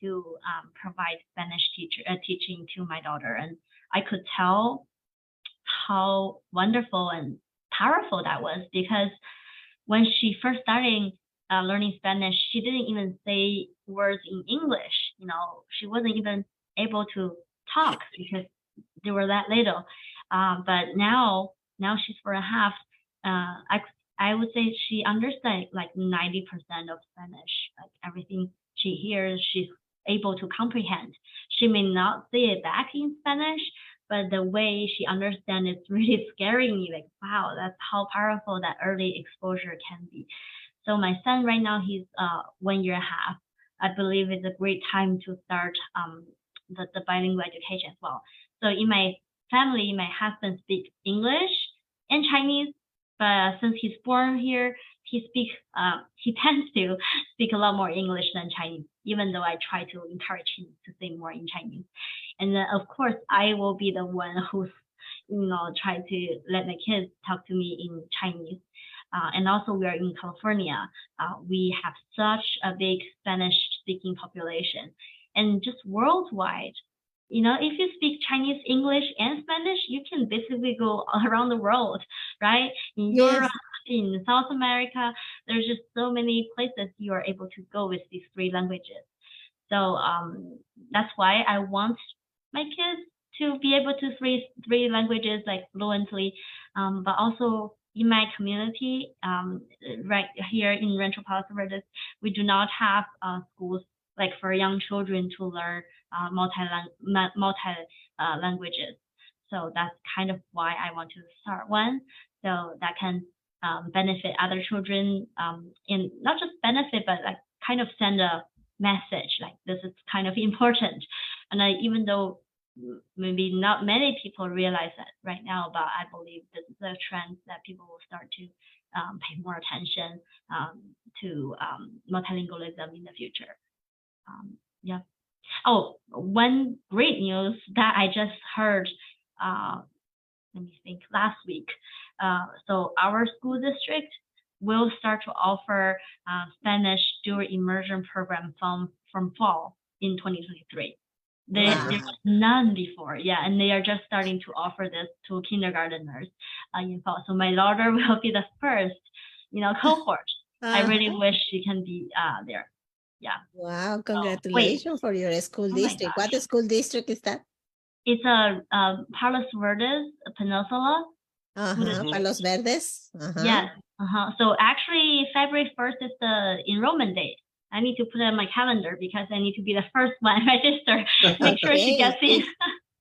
to um, provide Spanish teacher uh, teaching to my daughter, and I could tell how wonderful and powerful that was because when she first started uh, learning Spanish, she didn't even say words in English. You know, she wasn't even able to talk because they were that little. Uh, but now, now she's four and a half. Uh, I I would say she understands like ninety percent of Spanish. Like everything she hears, she's able to comprehend. She may not say it back in Spanish, but the way she understands it's really scaring me. Like, wow, that's how powerful that early exposure can be. So my son right now he's uh one year and a half. I believe it's a great time to start um the, the bilingual education as well. So in my family, my husband speaks English and Chinese, but since he's born here, he speaks uh, he tends to speak a lot more English than Chinese, even though I try to encourage him to say more in Chinese. And then of course I will be the one who's you know try to let my kids talk to me in Chinese. Uh, and also we are in California. Uh, we have such a big Spanish speaking population and just worldwide. You know, if you speak Chinese, English, and Spanish, you can basically go around the world, right? In Yes. Europe, in South America, there's just so many places you are able to go with these three languages. So um, that's why I want my kids to be able to three three languages like fluently, um, but also in my community, um, right here in Rancho Palos Verdes, we do not have uh, schools like for young children to learn uh, multi multi uh, languages. So that's kind of why I want to start one, so that can um, benefit other children, um, and not just benefit, but like kind of send a message like this is kind of important. And I, even though maybe not many people realize that right now, but I believe this is a trend that people will start to um, pay more attention um, to um, multilingualism in the future. Um, yeah. Oh, one great news that I just heard. Uh, let me think. Last week, uh, so our school district will start to offer uh, Spanish dual immersion program from from fall in 2023. There, Wow. there was none before, yeah, and they are just starting to offer this to kindergarteners uh, in fall. So my daughter will be the first, you know, cohort. I really Uh-huh. wish she can be uh, there. Yeah. Wow, congratulations for your school Oh district. What school district is that? It's a um, Palos Verdes Peninsula. Uh-huh. Palos Verdes. Uh-huh. Yes. Uh-huh. So actually, February 1st is the enrollment date. I need to put it on my calendar because I need to be the first one register. Make sure she Okay, gets in.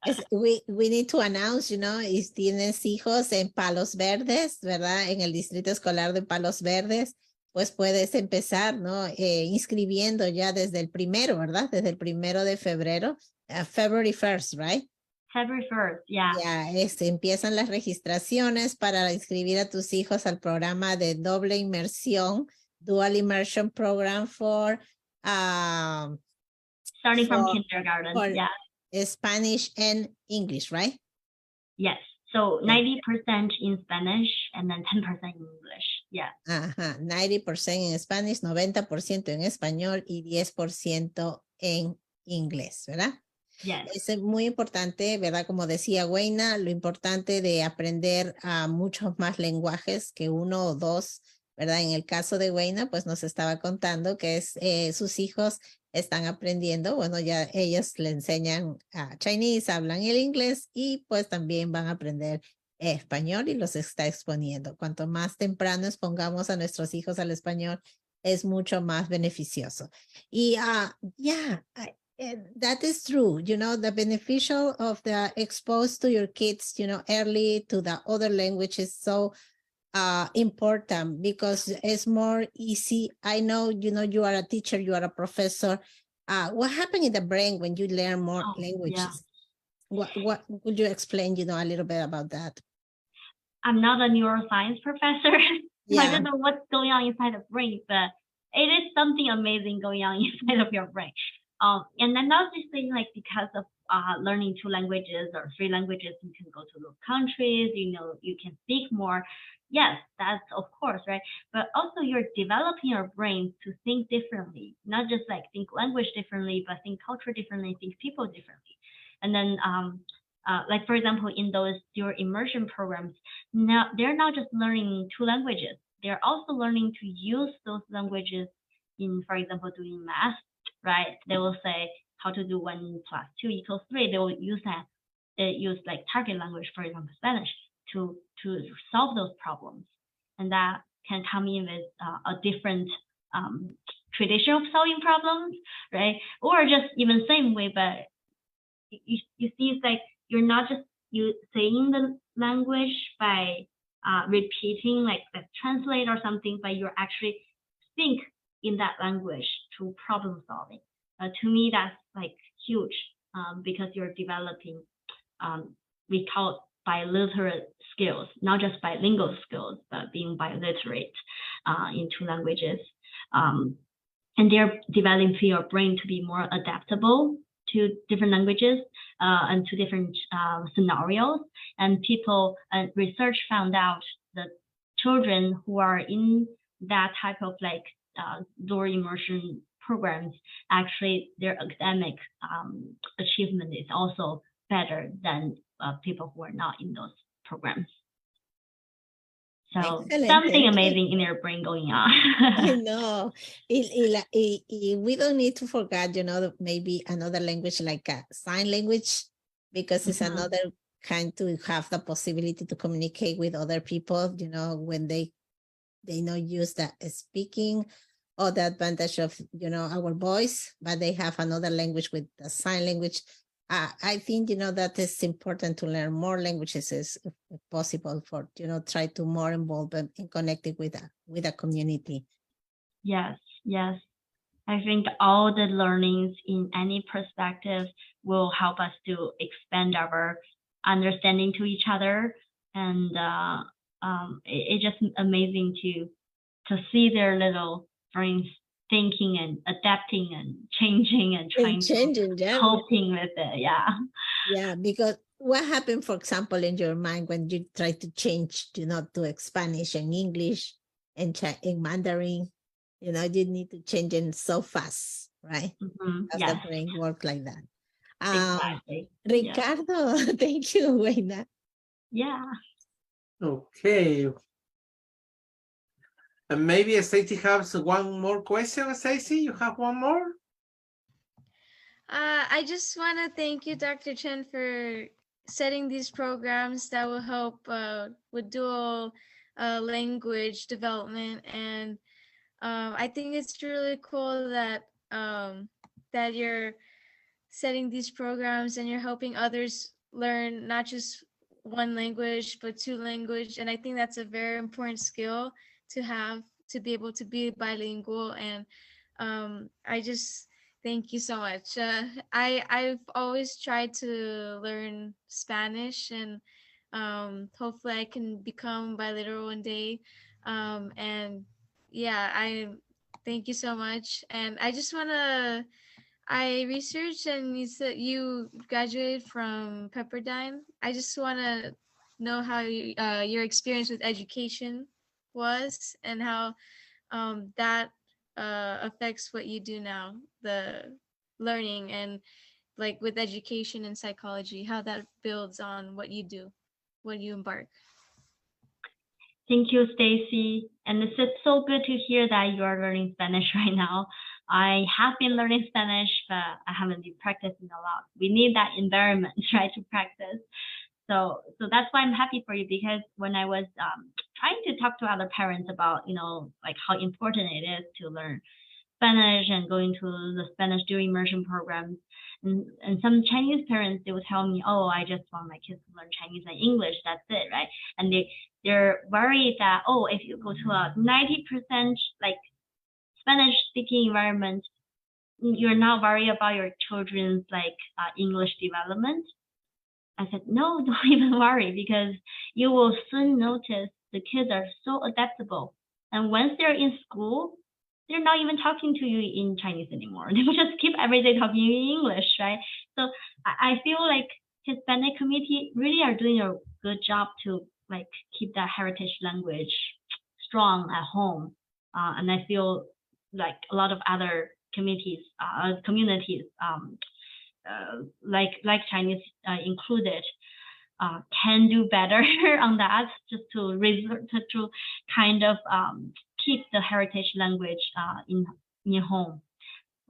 Es- we, we need to announce, you know, if tienes hijos en Palos Verdes, ¿verdad? En el distrito escolar de Palos Verdes, pues puedes empezar, ¿no? Eh, inscribiendo ya desde el primero, ¿verdad? Desde el primero de febrero, uh, February 1st, right? February 1st, yeah. Ya este, empiezan las registraciones para inscribir a tus hijos al programa de doble inmersión, Dual Immersion Program for um, Starting from kindergarten. for- yeah. Spanish and English, right? Yes. So 90% in Spanish and then 10% in English. Yeah. Ajá, 90% en Spanish, 90% en español y 10% en inglés, ¿verdad? Yes. Es muy importante, ¿verdad? Como decía Weina, lo importante de aprender a muchos más lenguajes que uno o dos, ¿verdad? En el caso de Weina, pues nos estaba contando que es, eh, sus hijos están aprendiendo, bueno, ya ellos le enseñan a Chinese, hablan el inglés y pues también van a aprender español y los está exponiendo. Cuanto más temprano expongamos a nuestros hijos al español, es mucho más beneficioso. Y uh, yeah, I, and that is true. You know, the beneficial of the exposed to your kids, you know, early to the other language is so uh, important because it's more easy. I know, you know, you are a teacher, you are a professor. Uh, what happened in the brain when you learn more Oh, yeah. languages? What, what would you explain, you know, a little bit about that? I'm not a neuroscience professor. I don't know what's going on inside the brain, but it is something amazing going on inside of your brain. Um, and I'm not just saying like because of uh, learning two languages or three languages, you can go to those countries, you know, you can speak more. Yes, that's of course, right? But also you're developing your brain to think differently, not just like think language differently, but think culture differently, think people differently. And then, um, uh, like for example, in those your immersion programs, now they're not just learning two languages. They're also learning to use those languages in for example doing math right? They will say how to do one plus two equals three. They will use that they use like target language for example spanish to to solve those problems. And that can come in with uh, a different um, tradition of solving problems right? Or just even same way but you, you see it's like you're not just you saying the language by uh, repeating like the translate or something, but you're actually think in that language to problem solving. Uh, to me, that's like huge um, because you're developing um, we call it biliterate skills, not just bilingual skills, but being biliterate uh, in two languages. Um, and they're developing your brain to be more adaptable to different languages uh, and to different uh, scenarios. And people and research found out that children who are in that type of like uh, dual immersion programs, actually their academic um, achievement is also better than uh, people who are not in those programs. So Excellent, something thank you. amazing in their brain going I on. know. Y, y la- y- y we don't need to forget, you know, maybe another language like a sign language, because it's Mhm. another kind to have the possibility to communicate with other people, you know, when they they not use the speaking or the advantage of, you know, our voice, but they have another language with the sign language. Uh, I think, you know, that is important to learn more languages if possible for, you know, try to more involve and and connected with a, with a community. Yes, yes. I think all the learnings in any perspective will help us to expand our understanding to each other. And uh, um, it, it's just amazing to to see their little brains thinking and adapting and changing and trying And to changing, yeah. coping with it. Yeah. Yeah, because what happened, for example, in your mind when you try to change, you know, to Spanish and English and Chi- in Mandarin, you know, you need to change it so fast, right? Mhm, As Yes, the brain work like that. Um, exactly. Yeah. Ricardo, thank you, Weina. Yeah. Okay. And maybe Stacy has one more question, Stacy, you have one more? Uh, I just want to thank you, Dr. Chen, for setting these programs that will help uh, with dual uh, language development. And um, I think it's really cool that um, that you're setting these programs and you're helping others learn not just one language but two language. And I think that's a very important skill to have to be able to be bilingual. And um, I just Thank you so much. Uh, I I've always tried to learn Spanish, and um, hopefully I can become bilingual one day. Um, and yeah, I thank you so much. And I just wanna. I researched, and you said you graduated from Pepperdine. I just wanna know how you, uh, your experience with education was and how um, that uh, affects what you do now, the learning and like with education and psychology, how that builds on what you do, when you embark. Thank you, Stacy. And it's just so good to hear that you are learning Spanish right now. I have been learning Spanish, but I haven't been practicing a lot. We need that environment, right, to practice. So, so that's why I'm happy for you because when I was um, trying to talk to other parents about, you know, like how important it is to learn Spanish and going to the Spanish dual immersion programs, and, and some Chinese parents they would tell me, oh, I just want my kids to learn Chinese and English. That's it, right? And they they're worried that oh, if you go to a 90% like Spanish speaking environment, you're not worried about your children's like uh, English development. I said, no, don't even worry because you will soon notice the kids are so adaptable. And once they're in school, they're not even talking to you in Chinese anymore. They will just keep every day talking in English, right? So I, feel like Hispanic community really are doing a good job to like keep that heritage language strong at home. Uh, and I feel like a lot of other communities, uh, communities, um, like like Chinese uh, included, uh, can do better on that, just to revert to, to kind of um, keep the heritage language uh, in in home.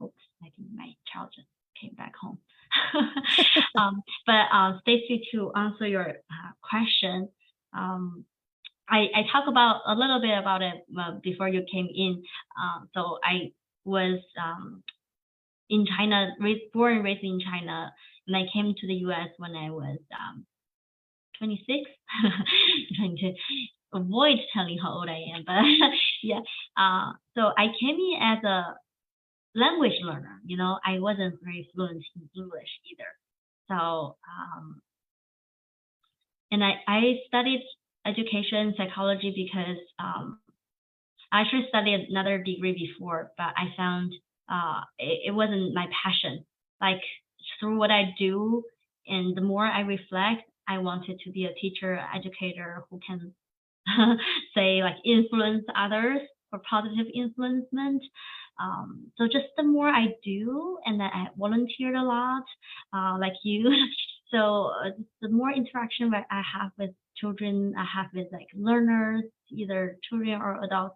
Oops, I think my child just came back home. um, but uh, Stacy, to answer your uh, question, um, I, I talk about a little bit about it uh, before you came in. Uh, so I was um, in China, raised, born and raised in China, and I came to the U.S. when I was um, 26. trying to avoid telling how old I am, but yeah. Uh, so I came in as a language learner. You know, I wasn't very fluent in English either. So um, and I, I studied education psychology because um, I actually studied another degree before, but I found uh, it, it wasn't my passion. Like through what I do, and the more I reflect, I wanted to be a teacher, educator who can say like influence others for positive influencement. Um, so just the more I do, and then I volunteered a lot, uh, like you. so uh, the more interaction that I have with children, I have with like learners, either children or adults,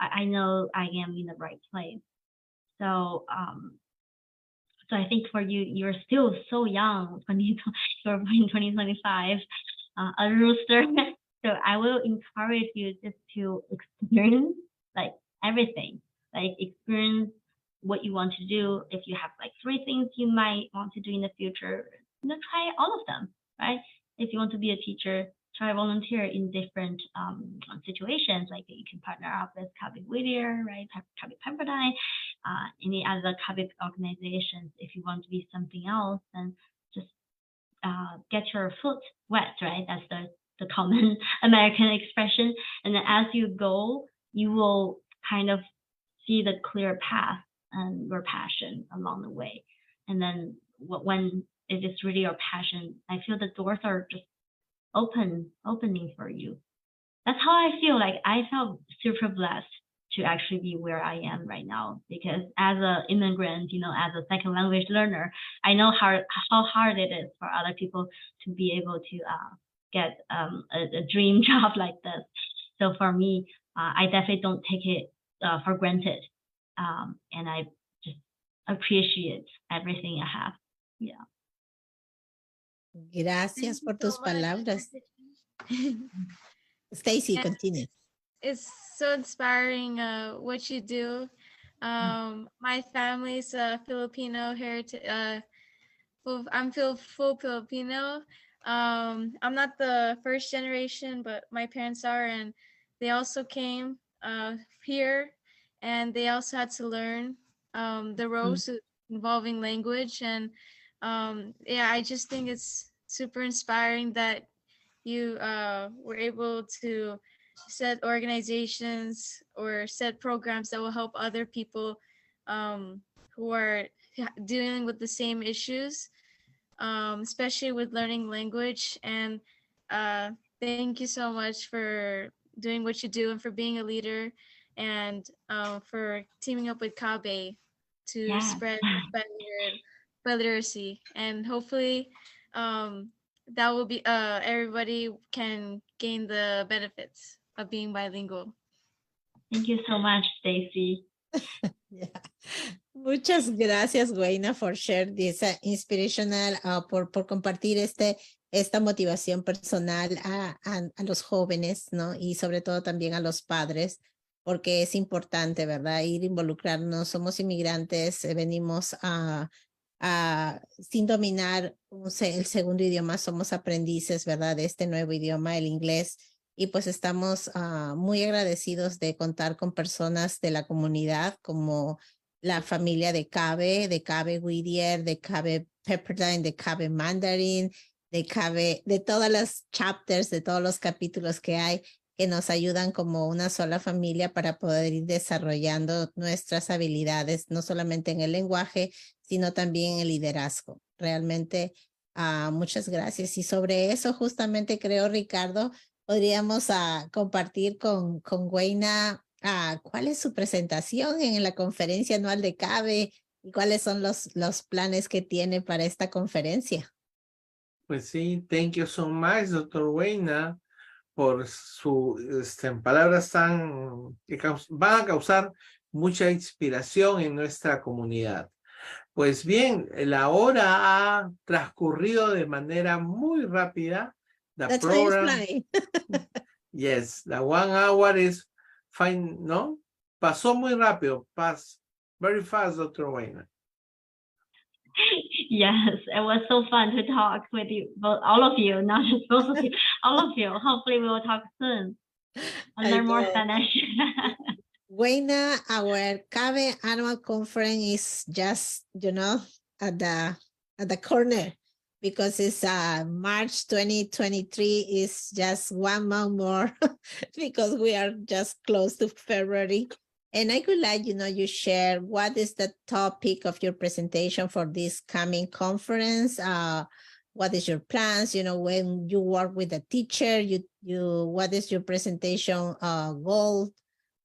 I, I know I am in the right place. So um, so I think for you, you're still so young, 20, you're in 2025, uh, a rooster. So I will encourage you just to experience like everything, like experience what you want to do. If you have like three things you might want to do in the future, you know, try all of them, right? If you want to be a teacher, try volunteer in different um, situations. Like you can partner up with CABE Whittier, right? CABE Pepperdine, uh, any other CABE organizations. If you want to be something else, then just uh, get your foot wet, right? That's the the common American expression. And then as you go, you will kind of see the clear path and your passion along the way. And then when it is really your passion, I feel the doors are just open, opening for you. That's how I feel like I felt super blessed to actually be where I am right now. Because as an immigrant, you know, as a second language learner, I know how how hard it is for other people to be able to uh, get um, a, a, dream job like this. So for me, uh, I definitely don't take it uh, for granted, um, and I just appreciate everything I have. Yeah. Gracias por tus palabras. Stacy, continue. It's so inspiring uh, what you do. Um, my family's uh, Filipino heritage. Uh, I'm full, full Filipino. Um, I'm not the first generation, but my parents are, and they also came uh, here, and they also had to learn um, the mm. ropes mm. involving language. And um, yeah, I just think it's super inspiring that you uh, were able to set organizations or set programs that will help other people um, who are dealing with the same issues um, especially with learning language. And uh, thank you so much for doing what you do and for being a leader and uh, for teaming up with CABE to Yes. spread literacy. And hopefully um, that will be, uh, everybody can gain the benefits of being bilingual. Thank you so much, Stacy. Yeah. Muchas gracias, Weina, for share this uh, inspirational, uh, por, por compartir este, esta motivación personal a, a, a los jóvenes, ¿no? Y sobre todo también a los padres, porque es importante, ¿verdad? Ir involucrarnos, somos inmigrantes, eh, venimos a, a, sin dominar el segundo idioma, somos aprendices, ¿verdad? De este nuevo idioma, el inglés. Y pues estamos ah, muy agradecidos de contar con personas de la comunidad como la familia de Cabe, de Cabe Whittier, de Cabe Pepperdine, de Cabe Mandarin, de Cabe, de todas las chapters, de todos los capítulos que hay que nos ayudan como una sola familia para poder ir desarrollando nuestras habilidades, no solamente en el lenguaje, sino también en el liderazgo. Realmente, ah, muchas gracias. Y sobre eso, justamente creo, Ricardo, podríamos compartir con, con Weina ah, cuál es su presentación en la conferencia anual de CABE y cuáles son los, los planes que tiene para esta conferencia. Pues sí, thank you so much, doctor Weina, por su este, palabras tan que van a causar mucha inspiración en nuestra comunidad. Pues bien, la hora ha transcurrido de manera muy rápida. The That's how you program, fly. yes, the one hour is fine, ¿no? Pasó muy rápido, pass very fast, doctor Weina. Yes, it was so fun to talk with you, both all of you, not just both of you, all of you. Hopefully, we will talk soon and learn more. Spanish. Weina, our CABE annual conference is just, you know, at the at the corner because it's uh March 2023 is just one month more because we are just close to February. And I could like, you know, you share what is the topic of your presentation for this coming conference? Uh, what is your plans? You know, when you work with a teacher, you you what is your presentation uh goal?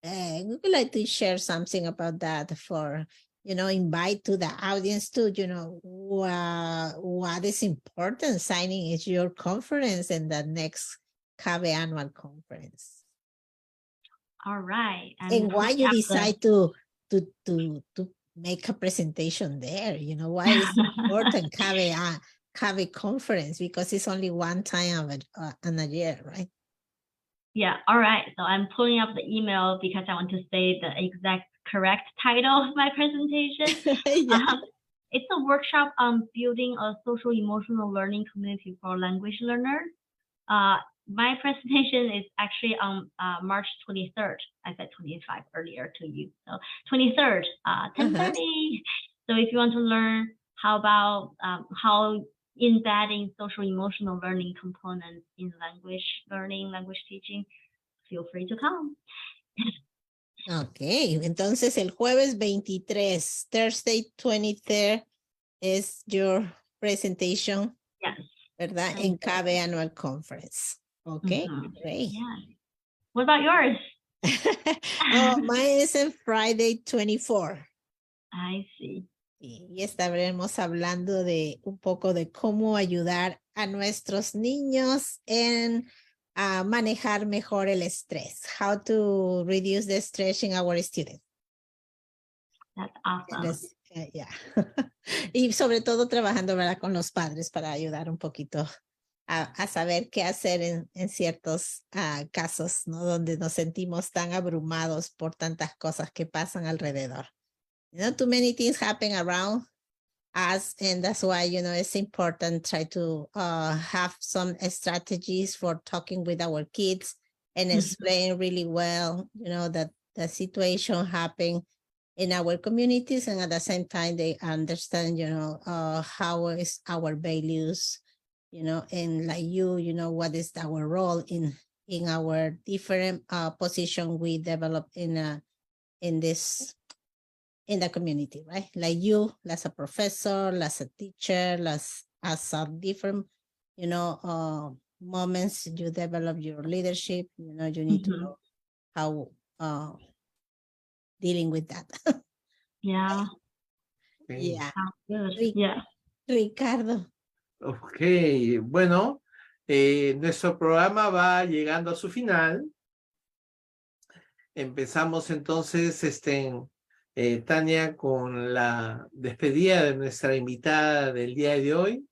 uh, we would like to share something about that for you know invite to the audience to you know wha- what is important signing is your conference and the next CABE annual conference all right. and why you decide to to to to make a presentation there you know why is important CABE uh, CABE conference because it's only one time of it uh, in a year right Yeah, all right. So I'm pulling up the email because I want to say the exact correct title of my presentation. yeah. Um, it's a workshop on building a social emotional learning community for language learners. Uh, my presentation is actually on uh, March 23rd. I said 25 earlier to you. So 23rd, uh, 10:30. So if you want to learn how about um, how embedding social emotional learning components in language learning, language teaching, feel free to come. Ok, entonces el jueves 23, Thursday 23 es your presentation, Yes. ¿verdad? En. CABE Annual Conference. Ok, Mhm. great. Yeah. What about yours? oh, mine is on Friday 24. I see. Y y estaremos hablando de un poco de cómo ayudar a nuestros niños en manejar mejor el estrés. How to reduce the stress in our students. That's awesome. Eh, ya. y sobre todo trabajando ¿verdad? con los padres para ayudar un poquito a, a saber qué hacer en, en ciertos ah, casos, ¿no? Donde nos sentimos tan abrumados por tantas cosas que pasan alrededor. You know, too many things happen around us, and that's why, you know, it's important try to uh, have some strategies for talking with our kids and Mhm. explain really well, you know, that the situation happened in our communities and at the same time they understand you know uh how is our values you know and like you you know what is our role in in our different uh position we develop in a in this in the community right like you as a professor as a teacher as as a different you know uh moments you develop your leadership, you know, you need to Mhm. know how uh, dealing with that. Yeah. Yeah. Yeah. Ricardo. Ok, bueno, eh, nuestro programa va llegando a su final. Empezamos entonces, este, eh, Tania, con la despedida de nuestra invitada del día de hoy.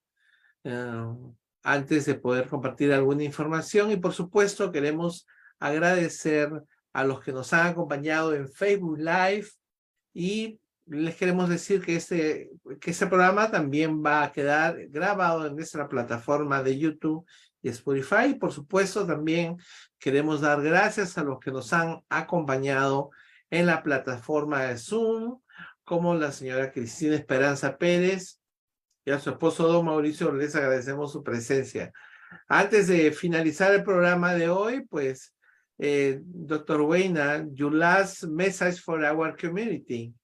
Ah, antes de poder compartir alguna información y por supuesto queremos agradecer a los que nos han acompañado en Facebook Live y les queremos decir que este, que este programa también va a quedar grabado en nuestra plataforma de YouTube y Spotify. Por supuesto, también queremos dar gracias a los que nos han acompañado en la plataforma de Zoom, como la señora Cristina Esperanza Pérez y a su esposo don Mauricio. Les agradecemos su presencia. Antes de finalizar el programa de hoy, pues, eh, Dr. Weina, your last message for our community.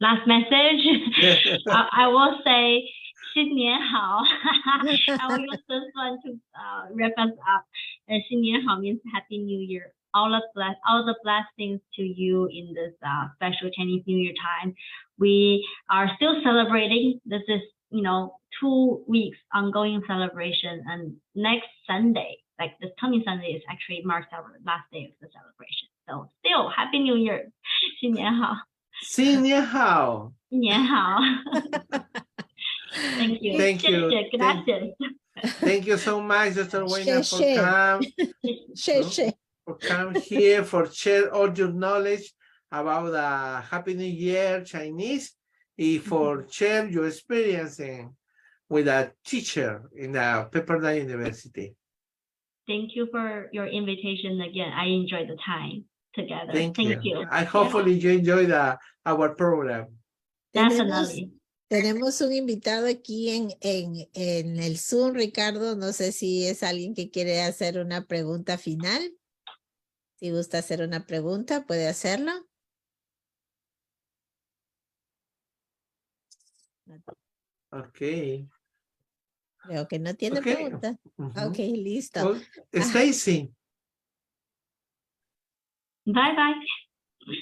Last message. I, I will say 新年好. I will use this one to uh, wrap us up. Uh, 新年好 means Happy New Year. All the bless, all the blessings to you in this uh, special Chinese New Year time. We are still celebrating. This is, you know, two weeks ongoing celebration, and next Sunday, like this coming Sunday, is actually marks our last day of the celebration. So still, Happy New Year. 新年好.新年好.新年好. Thank you. Thank you. 谢谢, Thank- gracias. Thank you so much, Dr. Weina, for Share, share. come, Come here, for share all your knowledge about the Happy New Year Chinese, and for share your experience in, with a teacher in the Pepperdine University. Thank you for your invitation again. I enjoyed the time together. Thank, you. you. I hopefully you enjoy the our program. Definitely. tenemos un invitado aquí en, en, en el Zoom, Ricardo. No sé si es alguien que quiere hacer una pregunta final. Si gusta hacer una pregunta, puede hacerlo. Okay. Creo que no tiene Ok. pregunta. Mhm. Ok, listo. Oh, Stacy. Bye bye.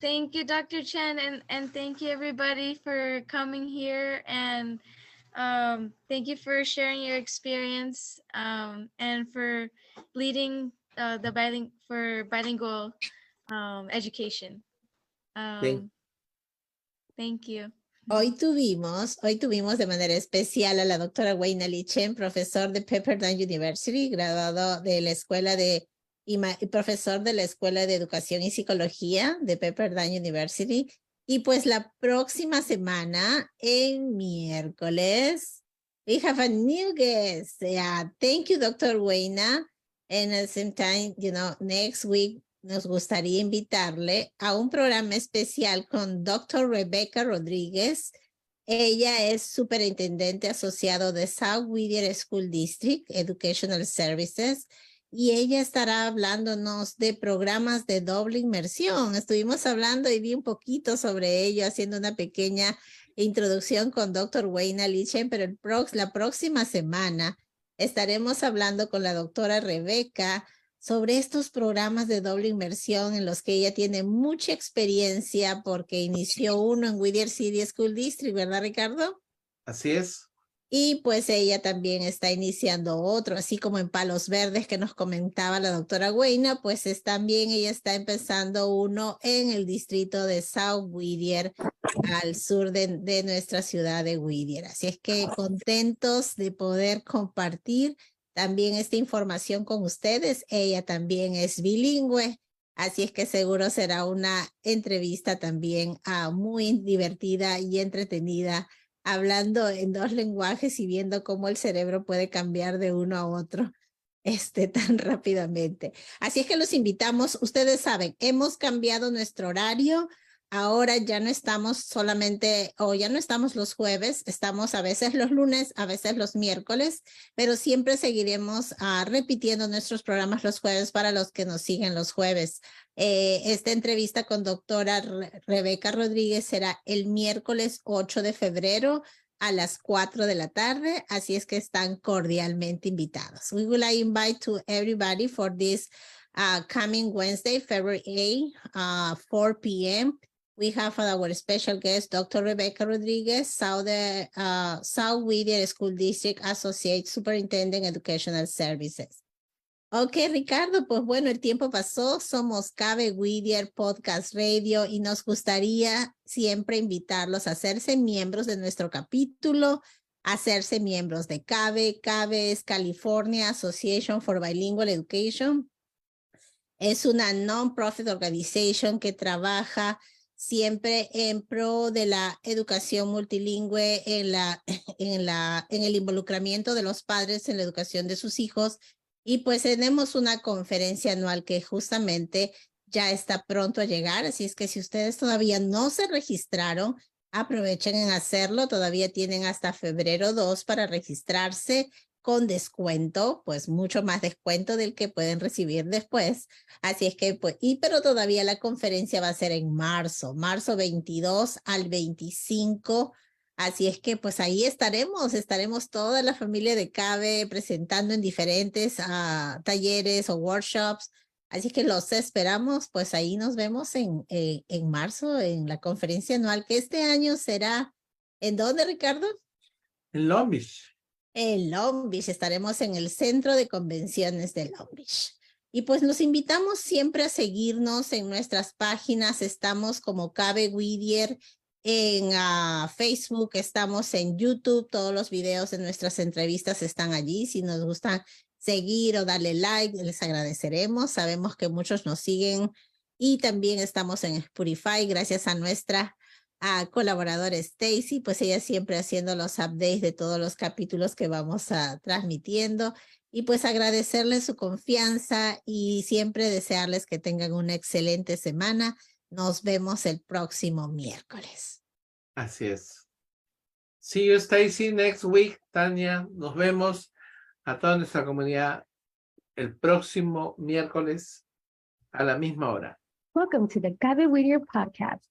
Thank you, Dr. Chen, and, and thank you everybody for coming here and um, thank you for sharing your experience um, and for leading uh, the biling for bilingual um, education. Um, thank you. Hoy tuvimos, hoy tuvimos de manera especial a la doctora Wayne Lee Chen, profesor de Pepperdine University, graduado de la escuela de y, ma- y profesor de la Escuela de Educación y Psicología de Pepperdine University. Y pues la próxima semana, en miércoles, we have a new guest. Yeah, thank you, Dr. Wayna. And at the same time, you know, next week nos gustaría invitarle a un programa especial con Dr. Rebecca Rodríguez. Ella es superintendente asociado de South Whittier School District Educational Services y ella estará hablándonos de programas de doble inmersión. Estuvimos hablando y vi un poquito sobre ello, haciendo una pequeña introducción con Dr. Wayne Lichen, pero el prox- la próxima semana estaremos hablando con la doctora Rebeca sobre estos programas de doble inmersión en los que ella tiene mucha experiencia porque inició uno en Whittier City School District, ¿verdad, Ricardo? Así es. Y pues ella también está iniciando otro, así como en Palos Verdes que nos comentaba la doctora Güena, pues es también ella está empezando uno en el distrito de South Whittier, al sur de, de nuestra ciudad de Whittier. Así es que contentos de poder compartir también esta información con ustedes. Ella también es bilingüe, así es que seguro será una entrevista también ah, muy divertida y entretenida hablando en dos lenguajes y viendo cómo el cerebro puede cambiar de uno a otro este, tan rápidamente. Así es que los invitamos, ustedes saben, hemos cambiado nuestro horario. Ahora ya no estamos solamente, o ya no estamos los jueves, estamos a veces los lunes, a veces los miércoles, pero siempre seguiremos ah, repitiendo nuestros programas los jueves para los que nos siguen los jueves. Eh, esta entrevista con doctora Re- Rebeca Rodríguez será el miércoles 8 de febrero a las 4 de la tarde, así es que están cordialmente invitados. We to invite to everybody for this uh, coming Wednesday, February 8, uh, 4 p.m. We have our special guest, Dr. Rebecca Rodriguez, South, uh, South Whittier School District Associate Superintendent Educational Services. Ok, Ricardo, pues bueno, el tiempo pasó. Somos Cabe Whittier Podcast Radio y nos gustaría siempre invitarlos a hacerse miembros de nuestro capítulo, hacerse miembros de CABE. CABE es California Association for Bilingual Education. Es una non-profit organization que trabaja siempre en pro de la educación multilingüe, en, la, en, la, en el involucramiento de los padres en la educación de sus hijos. Y pues tenemos una conferencia anual que justamente ya está pronto a llegar, así es que si ustedes todavía no se registraron, aprovechen en hacerlo, todavía tienen hasta febrero 2 para registrarse con descuento, pues mucho más descuento del que pueden recibir después. Así es que, pues, y pero todavía la conferencia va a ser en marzo, marzo 22 al 25 Así es que pues ahí estaremos, estaremos toda la familia de CABE presentando en diferentes ah, talleres o workshops. Así que los esperamos, pues ahí nos vemos en, eh, en marzo en la conferencia anual que este año será, ¿en dónde Ricardo? En Long Beach. En Long Beach, estaremos en el centro de convenciones de Long Beach. Y pues nos invitamos siempre a seguirnos en nuestras páginas, estamos como Cabe Whittier en ah, Facebook, estamos en YouTube, todos los videos de nuestras entrevistas están allí. Si nos gusta seguir o darle like, les agradeceremos. Sabemos que muchos nos siguen y también estamos en Spotify gracias a nuestra ah, colaboradora Stacy, pues ella siempre haciendo los updates de todos los capítulos que vamos a transmitiendo y pues agradecerles su confianza y siempre desearles que tengan una excelente semana. Nos vemos el próximo miércoles. Así es. See you, Stacy, next week. Tania, nos vemos a toda nuestra comunidad el próximo miércoles a la misma hora. Welcome to the Cabe Whittier podcast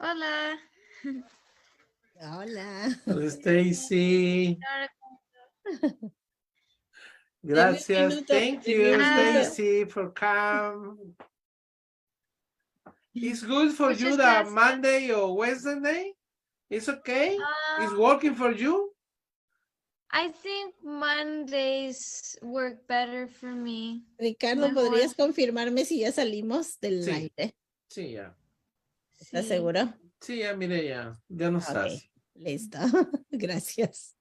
Hola. Hola. Hola, Stacy. Gracias. Thank you. Stacy, for come. It's good for Muchas you that gracias. Monday or Wednesday. It's okay. It's Um, working for you. I think Mondays work better for me. Ricardo. ¿podrías confirmarme si ya salimos del Sí. aire? Sí, ya. ¿Estás Sí. seguro? Sí, ya mire, ya. Ya no estás. Listo. Gracias.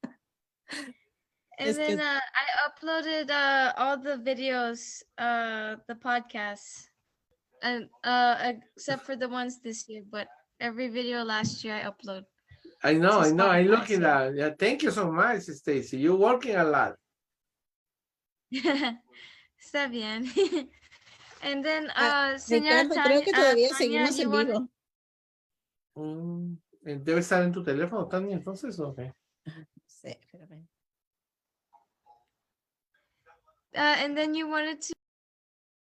And Es que- then uh, I uploaded uh, all the videos, uh, the podcasts, and uh, except for the ones this year. But every video last year I upload. I know, I know. I so- at. Yeah, thank you so much, Stacy. You're working a lot. Está bien. and then, uh, señora Ricardo, creo que Tanya- uh, todavía Tanya, seguimos you en wanted- vivo. Mm, eh, Debe estar en tu teléfono, Tania, entonces, ¿o qué? Sí, espérame. Uh, and then you wanted to